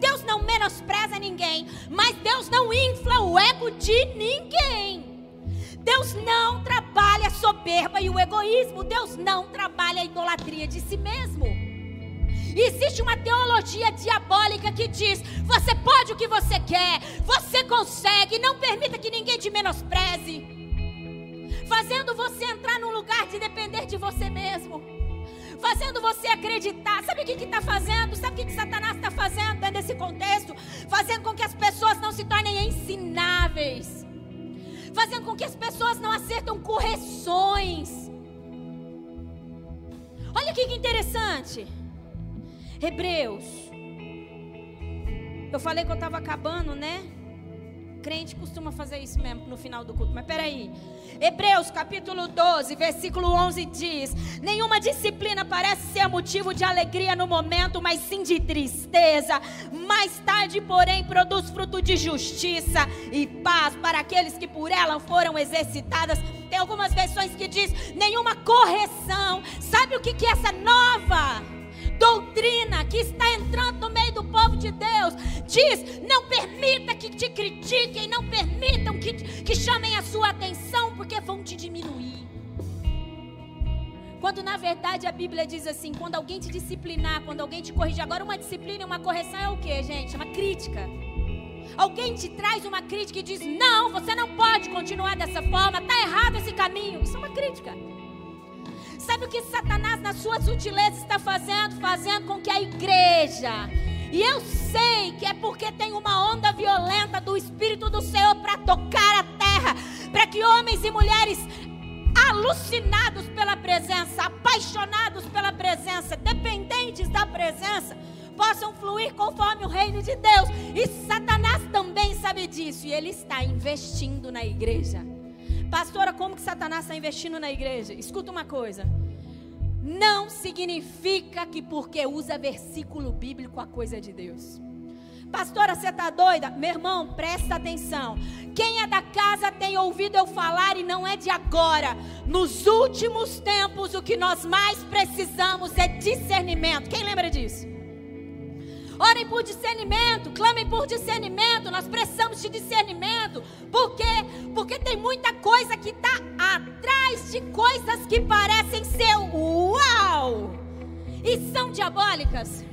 Deus não menospreza ninguém, mas Deus não infla o ego de ninguém. Deus não trabalha a soberba e o egoísmo. Deus não trabalha a idolatria de si mesmo. Existe uma teologia diabólica que diz: você pode o que você quer, você consegue, não permita que ninguém te menospreze, fazendo você entrar num lugar de depender de você mesmo fazendo você acreditar. Sabe o que está fazendo? Sabe o que, que Satanás está fazendo dentro desse contexto? Fazendo com que as pessoas não se tornem ensináveis, fazendo com que as pessoas não acertam correções. Olha que interessante. Hebreus. Eu falei que eu estava acabando, né? Crente costuma fazer isso mesmo no final do culto, mas peraí. Hebreus capítulo 12, versículo 11 diz: Nenhuma disciplina parece ser motivo de alegria no momento, mas sim de tristeza. Mais tarde, porém, produz fruto de justiça e paz para aqueles que por ela foram exercitadas. Tem algumas versões que diz: nenhuma correção. Sabe o que, que é essa nova? Doutrina que está entrando no meio do povo de Deus. Diz: não permita que te critiquem, não permitam que, que chamem a sua atenção, porque vão te diminuir. Quando na verdade a Bíblia diz assim: quando alguém te disciplinar, quando alguém te corrigir. Agora, uma disciplina e uma correção é o que, gente? É uma crítica. Alguém te traz uma crítica e diz: não, você não pode continuar dessa forma, está errado esse caminho. Isso é uma crítica. Sabe o que Satanás, na sua sutileza, está fazendo? Fazendo com que a igreja. E eu sei que é porque tem uma onda violenta do Espírito do Senhor para tocar a terra, para que homens e mulheres alucinados pela presença, apaixonados pela presença, dependentes da presença, possam fluir conforme o reino de Deus. E Satanás também sabe disso, e ele está investindo na igreja. Pastora, como que Satanás está investindo na igreja? Escuta uma coisa. Não significa que porque usa versículo bíblico a coisa é de Deus. Pastora, você está doida? Meu irmão, presta atenção. Quem é da casa tem ouvido eu falar e não é de agora. Nos últimos tempos, o que nós mais precisamos é discernimento. Quem lembra disso? Orem por discernimento, clamem por discernimento. Nós precisamos de discernimento. Por quê? Porque tem muita coisa que está atrás de coisas que parecem ser uau e são diabólicas.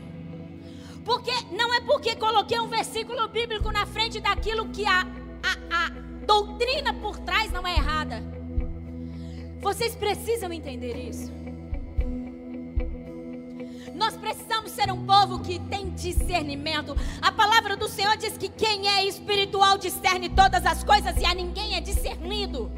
Porque não é porque coloquei um versículo bíblico na frente daquilo que a, a, a doutrina por trás não é errada. Vocês precisam entender isso. Nós precisamos ser um povo que tem discernimento. A palavra do Senhor diz que quem é espiritual discerne todas as coisas e a ninguém é discernido.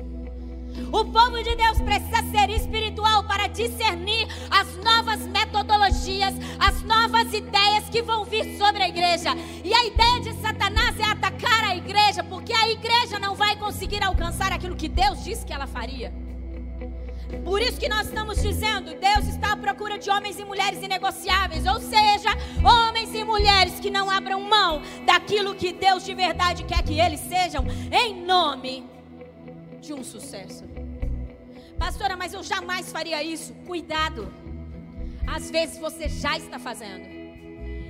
O povo de Deus precisa ser espiritual para discernir as novas metodologias, as novas ideias que vão vir sobre a igreja. E a ideia de Satanás é atacar a igreja, porque a igreja não vai conseguir alcançar aquilo que Deus disse que ela faria. Por isso que nós estamos dizendo, Deus está à procura de homens e mulheres inegociáveis, ou seja, homens e mulheres que não abram mão daquilo que Deus de verdade quer que eles sejam, em nome de um sucesso. Pastora, mas eu jamais faria isso. Cuidado. Às vezes você já está fazendo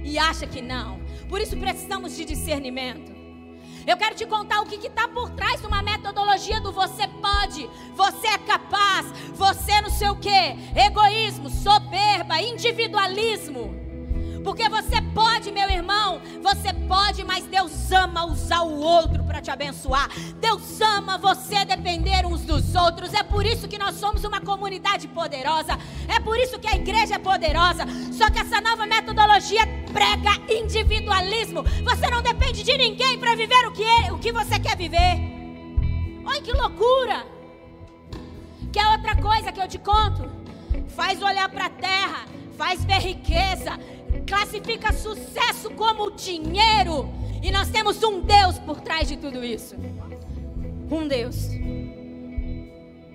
e acha que não. Por isso precisamos de discernimento. Eu quero te contar o que está por trás de uma metodologia do você pode, você é capaz, você não sei o que, egoísmo, soberba, individualismo. Porque você pode, meu irmão, você pode, mas Deus ama usar o outro para te abençoar. Deus ama você depender uns dos outros. É por isso que nós somos uma comunidade poderosa. É por isso que a igreja é poderosa. Só que essa nova metodologia prega individualismo. Você não depende de ninguém para viver o que, é, o que você quer viver. Olha que loucura! Quer outra coisa que eu te conto? Faz olhar para a terra, faz ver riqueza, classifica sucesso como dinheiro. E nós temos um Deus por trás de tudo isso. Um Deus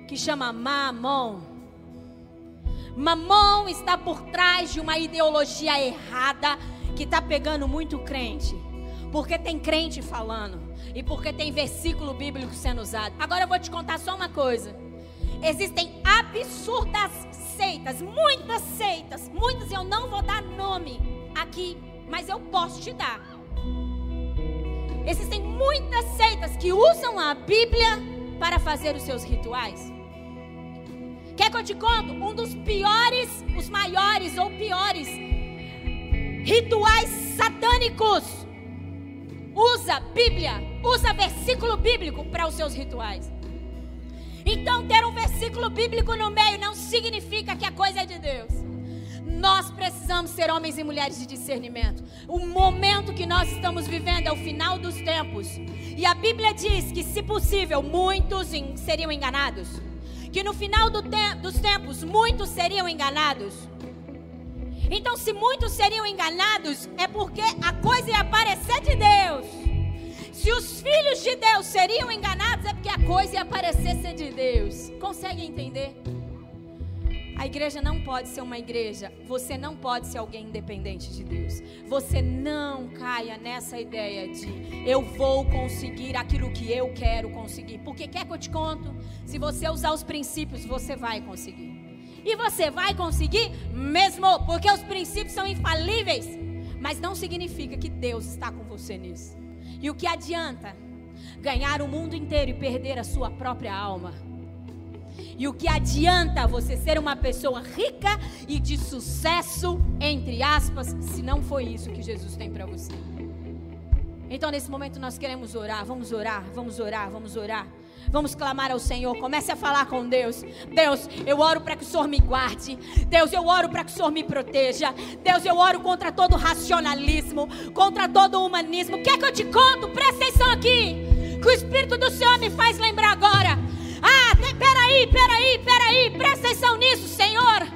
que chama Mamon. Mamon está por trás de uma ideologia errada que está pegando muito crente. Porque tem crente falando. E porque tem versículo bíblico sendo usado. Agora eu vou te contar só uma coisa. Existem absurdas seitas, muitas seitas, muitas eu não vou dar nome aqui, mas eu posso te dar. Existem muitas seitas que usam a Bíblia para fazer os seus rituais. Quer que eu te conto? Um dos piores, os maiores ou piores rituais satânicos. Usa Bíblia, usa versículo bíblico para os seus rituais. Então, ter um versículo bíblico no meio não significa que a coisa é de Deus. Nós precisamos ser homens e mulheres de discernimento. O momento que nós estamos vivendo é o final dos tempos. E a Bíblia diz que, se possível, muitos seriam enganados. Que no final do te dos tempos, muitos seriam enganados. Então, se muitos seriam enganados, é porque a coisa ia aparecer de Deus. Se os filhos de de Deus seriam enganados é coisa ia parecer ser de Deus. Consegue entender? A igreja não pode ser uma igreja. Você não pode ser alguém independente de Deus. Você não caia nessa ideia de eu vou conseguir aquilo que eu quero conseguir. Porque quer que eu te conto? Se você usar os princípios, você vai conseguir. E você vai conseguir mesmo, porque os princípios são infalíveis. Mas não significa que Deus está com você nisso. E o que adianta ganhar o mundo inteiro e perder a sua própria alma? E o que adianta você ser uma pessoa rica e de sucesso, entre aspas, se não foi isso que Jesus tem para você? Então, nesse momento, nós queremos orar. Vamos orar, vamos orar, vamos orar. Vamos clamar ao Senhor. Comece a falar com Deus. Deus, eu oro para que o Senhor me guarde. Deus, eu oro para que o Senhor me proteja. Deus, eu oro contra todo racionalismo, contra todo humanismo. Quer que eu te conto? Presta atenção aqui. Que o Espírito do Senhor me faz lembrar agora. Ah, tem, peraí, peraí, peraí. Presta atenção nisso, Senhor.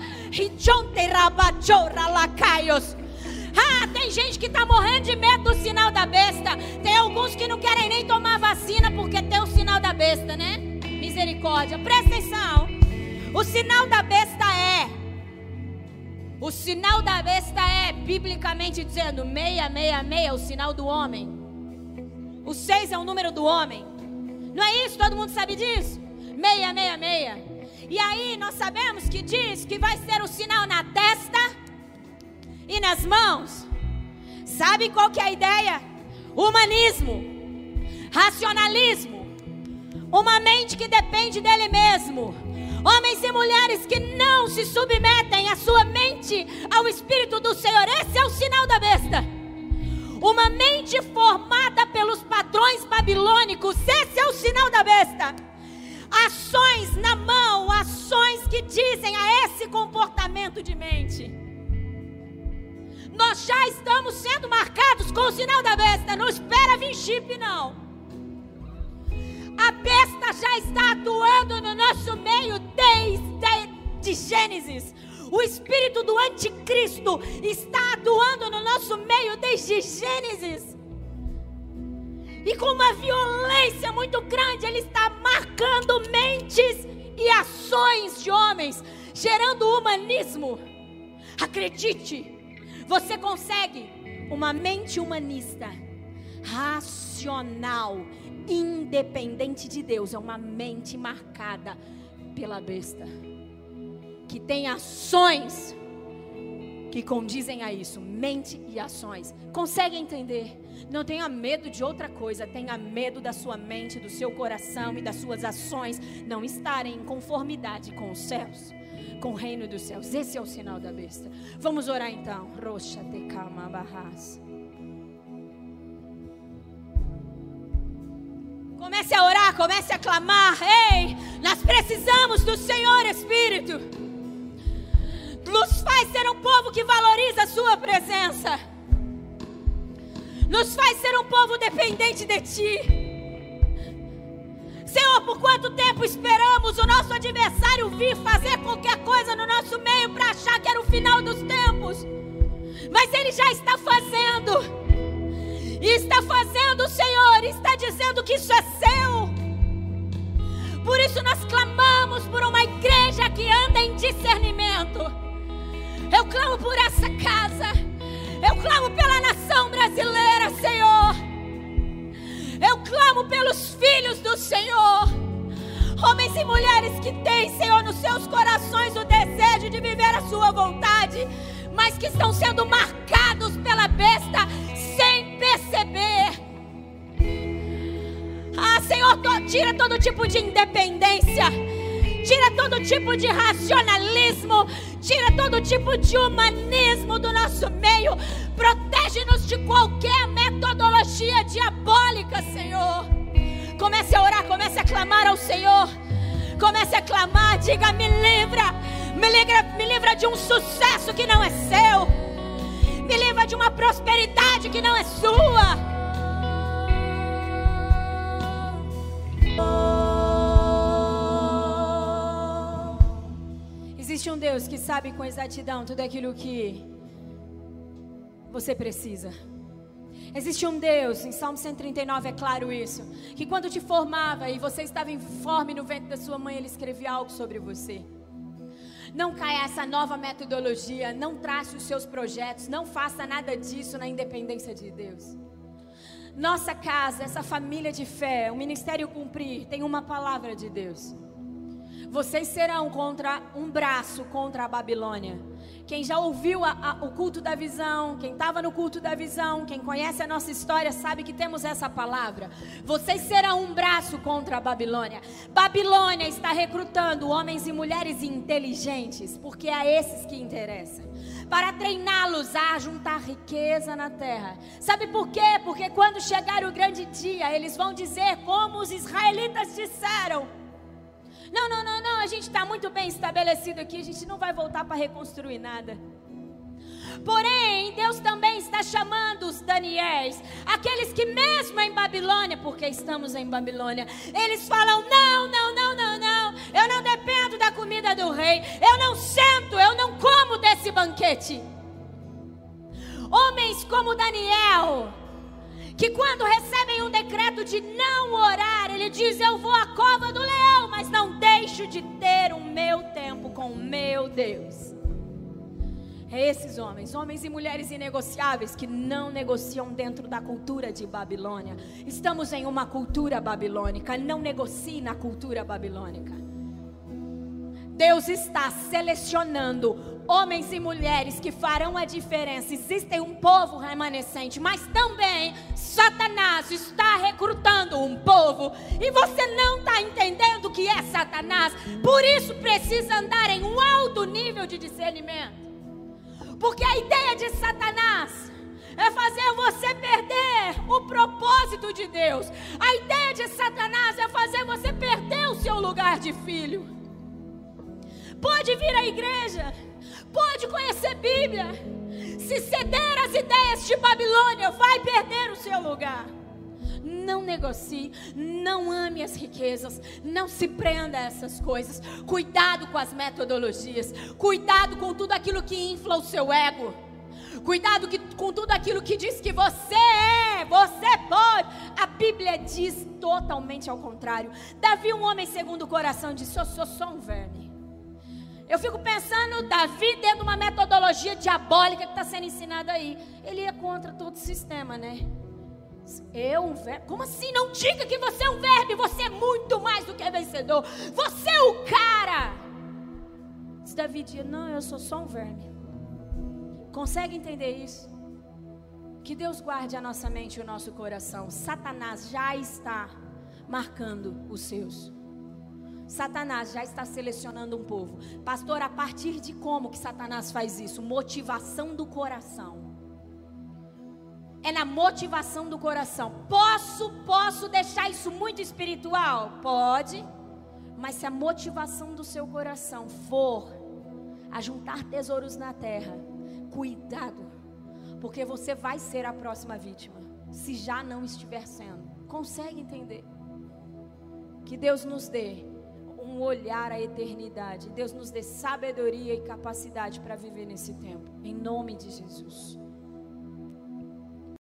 Ah, tem gente que está morrendo de medo do sinal da besta. Tem alguns que não querem nem tomar vacina porque tem o sinal da besta, né? Misericórdia. Presta atenção. O sinal da besta é. O sinal da besta é, biblicamente dizendo, 666 é o sinal do homem. O 6 é o número do homem. Não é isso? Todo mundo sabe disso? 666. E aí nós sabemos que diz que vai ser o sinal na testa e nas mãos. Sabe qual que é a ideia? Humanismo, racionalismo, uma mente que depende dele mesmo. Homens e mulheres que não se submetem a sua mente ao Espírito do Senhor. Esse é o sinal da besta. Uma mente formada pelos padrões babilônicos. Esse é o sinal da besta. Ações na mão, ações que dizem a esse comportamento de mente. Nós já estamos sendo marcados com o sinal da besta. Não espera vir chip, não. A besta já está atuando no nosso meio desde Gênesis. O espírito do anticristo está atuando no nosso meio desde Gênesis. E com uma violência muito grande, ele está marcando mentes e ações de homens, gerando humanismo. Acredite, você consegue uma mente humanista, racional, independente de Deus, é uma mente marcada pela besta, que tem ações que condizem a isso, mente e ações. Consegue entender? Não tenha medo de outra coisa, tenha medo da sua mente, do seu coração e das suas ações não estarem em conformidade com os céus com o reino dos céus. Esse é o sinal da besta. Vamos orar então. Roxa te calma barras. Comece a orar, comece a clamar. Ei, nós precisamos do Senhor Espírito. Nos faz ser um povo que valoriza a Sua presença. Nos faz ser um povo dependente de Ti. Senhor, por quanto tempo esperamos o nosso adversário vir fazer qualquer coisa no nosso meio para achar que era o final dos tempos? Mas ele já está fazendo. E está fazendo, Senhor, está dizendo que isso é seu. Por isso nós clamamos por uma igreja que anda em discernimento. Eu clamo por essa casa. Eu clamo pela nação brasileira, Senhor. Eu clamo pelos filhos do Senhor. Homens e mulheres que têm, Senhor, nos seus corações o desejo de viver a sua vontade, mas que estão sendo marcados pela besta sem perceber. Ah, Senhor, tira todo tipo de independência, tira todo tipo de racionalismo, tira todo tipo de humanismo do nosso meio, protege-nos de qualquer metodologia diabólica, Senhor. Comece a orar, comece a clamar ao Senhor. Comece a clamar, diga: me livra, me livra, me livra de um sucesso que não é seu, me livra de uma prosperidade que não é sua. Existe um Deus que sabe com exatidão tudo aquilo que você precisa. Existe um Deus, em Salmo 139 é claro isso, que quando te formava e você estava informe no ventre da sua mãe, ele escrevia algo sobre você. Não caia essa nova metodologia, não trace os seus projetos, não faça nada disso na independência de Deus. Nossa casa, essa família de fé, o ministério cumprir, tem uma palavra de Deus. Vocês serão contra um braço contra a Babilônia. Quem já ouviu a, a, o culto da visão, quem estava no culto da visão, quem conhece a nossa história, sabe que temos essa palavra. Vocês serão um braço contra a Babilônia. Babilônia está recrutando homens e mulheres inteligentes, porque é esses que interessa. Para treiná-los a juntar riqueza na terra. Sabe por quê? Porque quando chegar o grande dia, eles vão dizer como os israelitas disseram. Não, não, não, não, a gente está muito bem estabelecido aqui, a gente não vai voltar para reconstruir nada. Porém, Deus também está chamando os Daniéis, aqueles que mesmo em Babilônia, porque estamos em Babilônia, eles falam: não, não, não, não, não, eu não dependo da comida do rei, eu não sento, eu não como desse banquete. Homens como Daniel, que quando recebem um decreto de não orar, ele diz: Eu vou à cova do leão, mas não deixo de ter o meu tempo com o meu Deus. É esses homens, homens e mulheres inegociáveis que não negociam dentro da cultura de Babilônia. Estamos em uma cultura babilônica, não negocie na cultura babilônica. Deus está selecionando homens e mulheres que farão a diferença. Existe um povo remanescente, mas também Satanás está recrutando um povo e você não está entendendo que é Satanás. Por isso precisa andar em um alto nível de discernimento. Porque a ideia de Satanás é fazer você perder o propósito de Deus. A ideia de Satanás é fazer você perder o seu lugar de filho. Pode vir à igreja, pode conhecer Bíblia. Se ceder às ideias de Babilônia, vai perder o seu lugar. Não negocie, não ame as riquezas, não se prenda a essas coisas. Cuidado com as metodologias, cuidado com tudo aquilo que infla o seu ego. Cuidado que, com tudo aquilo que diz que você é, você pode. A Bíblia diz totalmente ao contrário. Davi, um homem segundo o coração, disse: Eu sou só um verme. Eu fico pensando, Davi, dentro de uma metodologia diabólica que está sendo ensinada aí. Ele ia contra todo o sistema, né? Eu, um verme? Como assim? Não diga que você é um verme. Você é muito mais do que vencedor. Você é o cara. Diz Davi dizia, não, eu sou só um verme. Consegue entender isso? Que Deus guarde a nossa mente e o nosso coração. Satanás já está marcando os seus. Satanás já está selecionando um povo. Pastor, a partir de como que Satanás faz isso? Motivação do coração. É na motivação do coração. Posso, posso deixar isso muito espiritual? Pode. Mas se a motivação do seu coração for a juntar tesouros na terra, cuidado, porque você vai ser a próxima vítima, se já não estiver sendo. Consegue entender? Que Deus nos dê um olhar à eternidade. Deus nos dê sabedoria e capacidade para viver nesse tempo. Em nome de Jesus.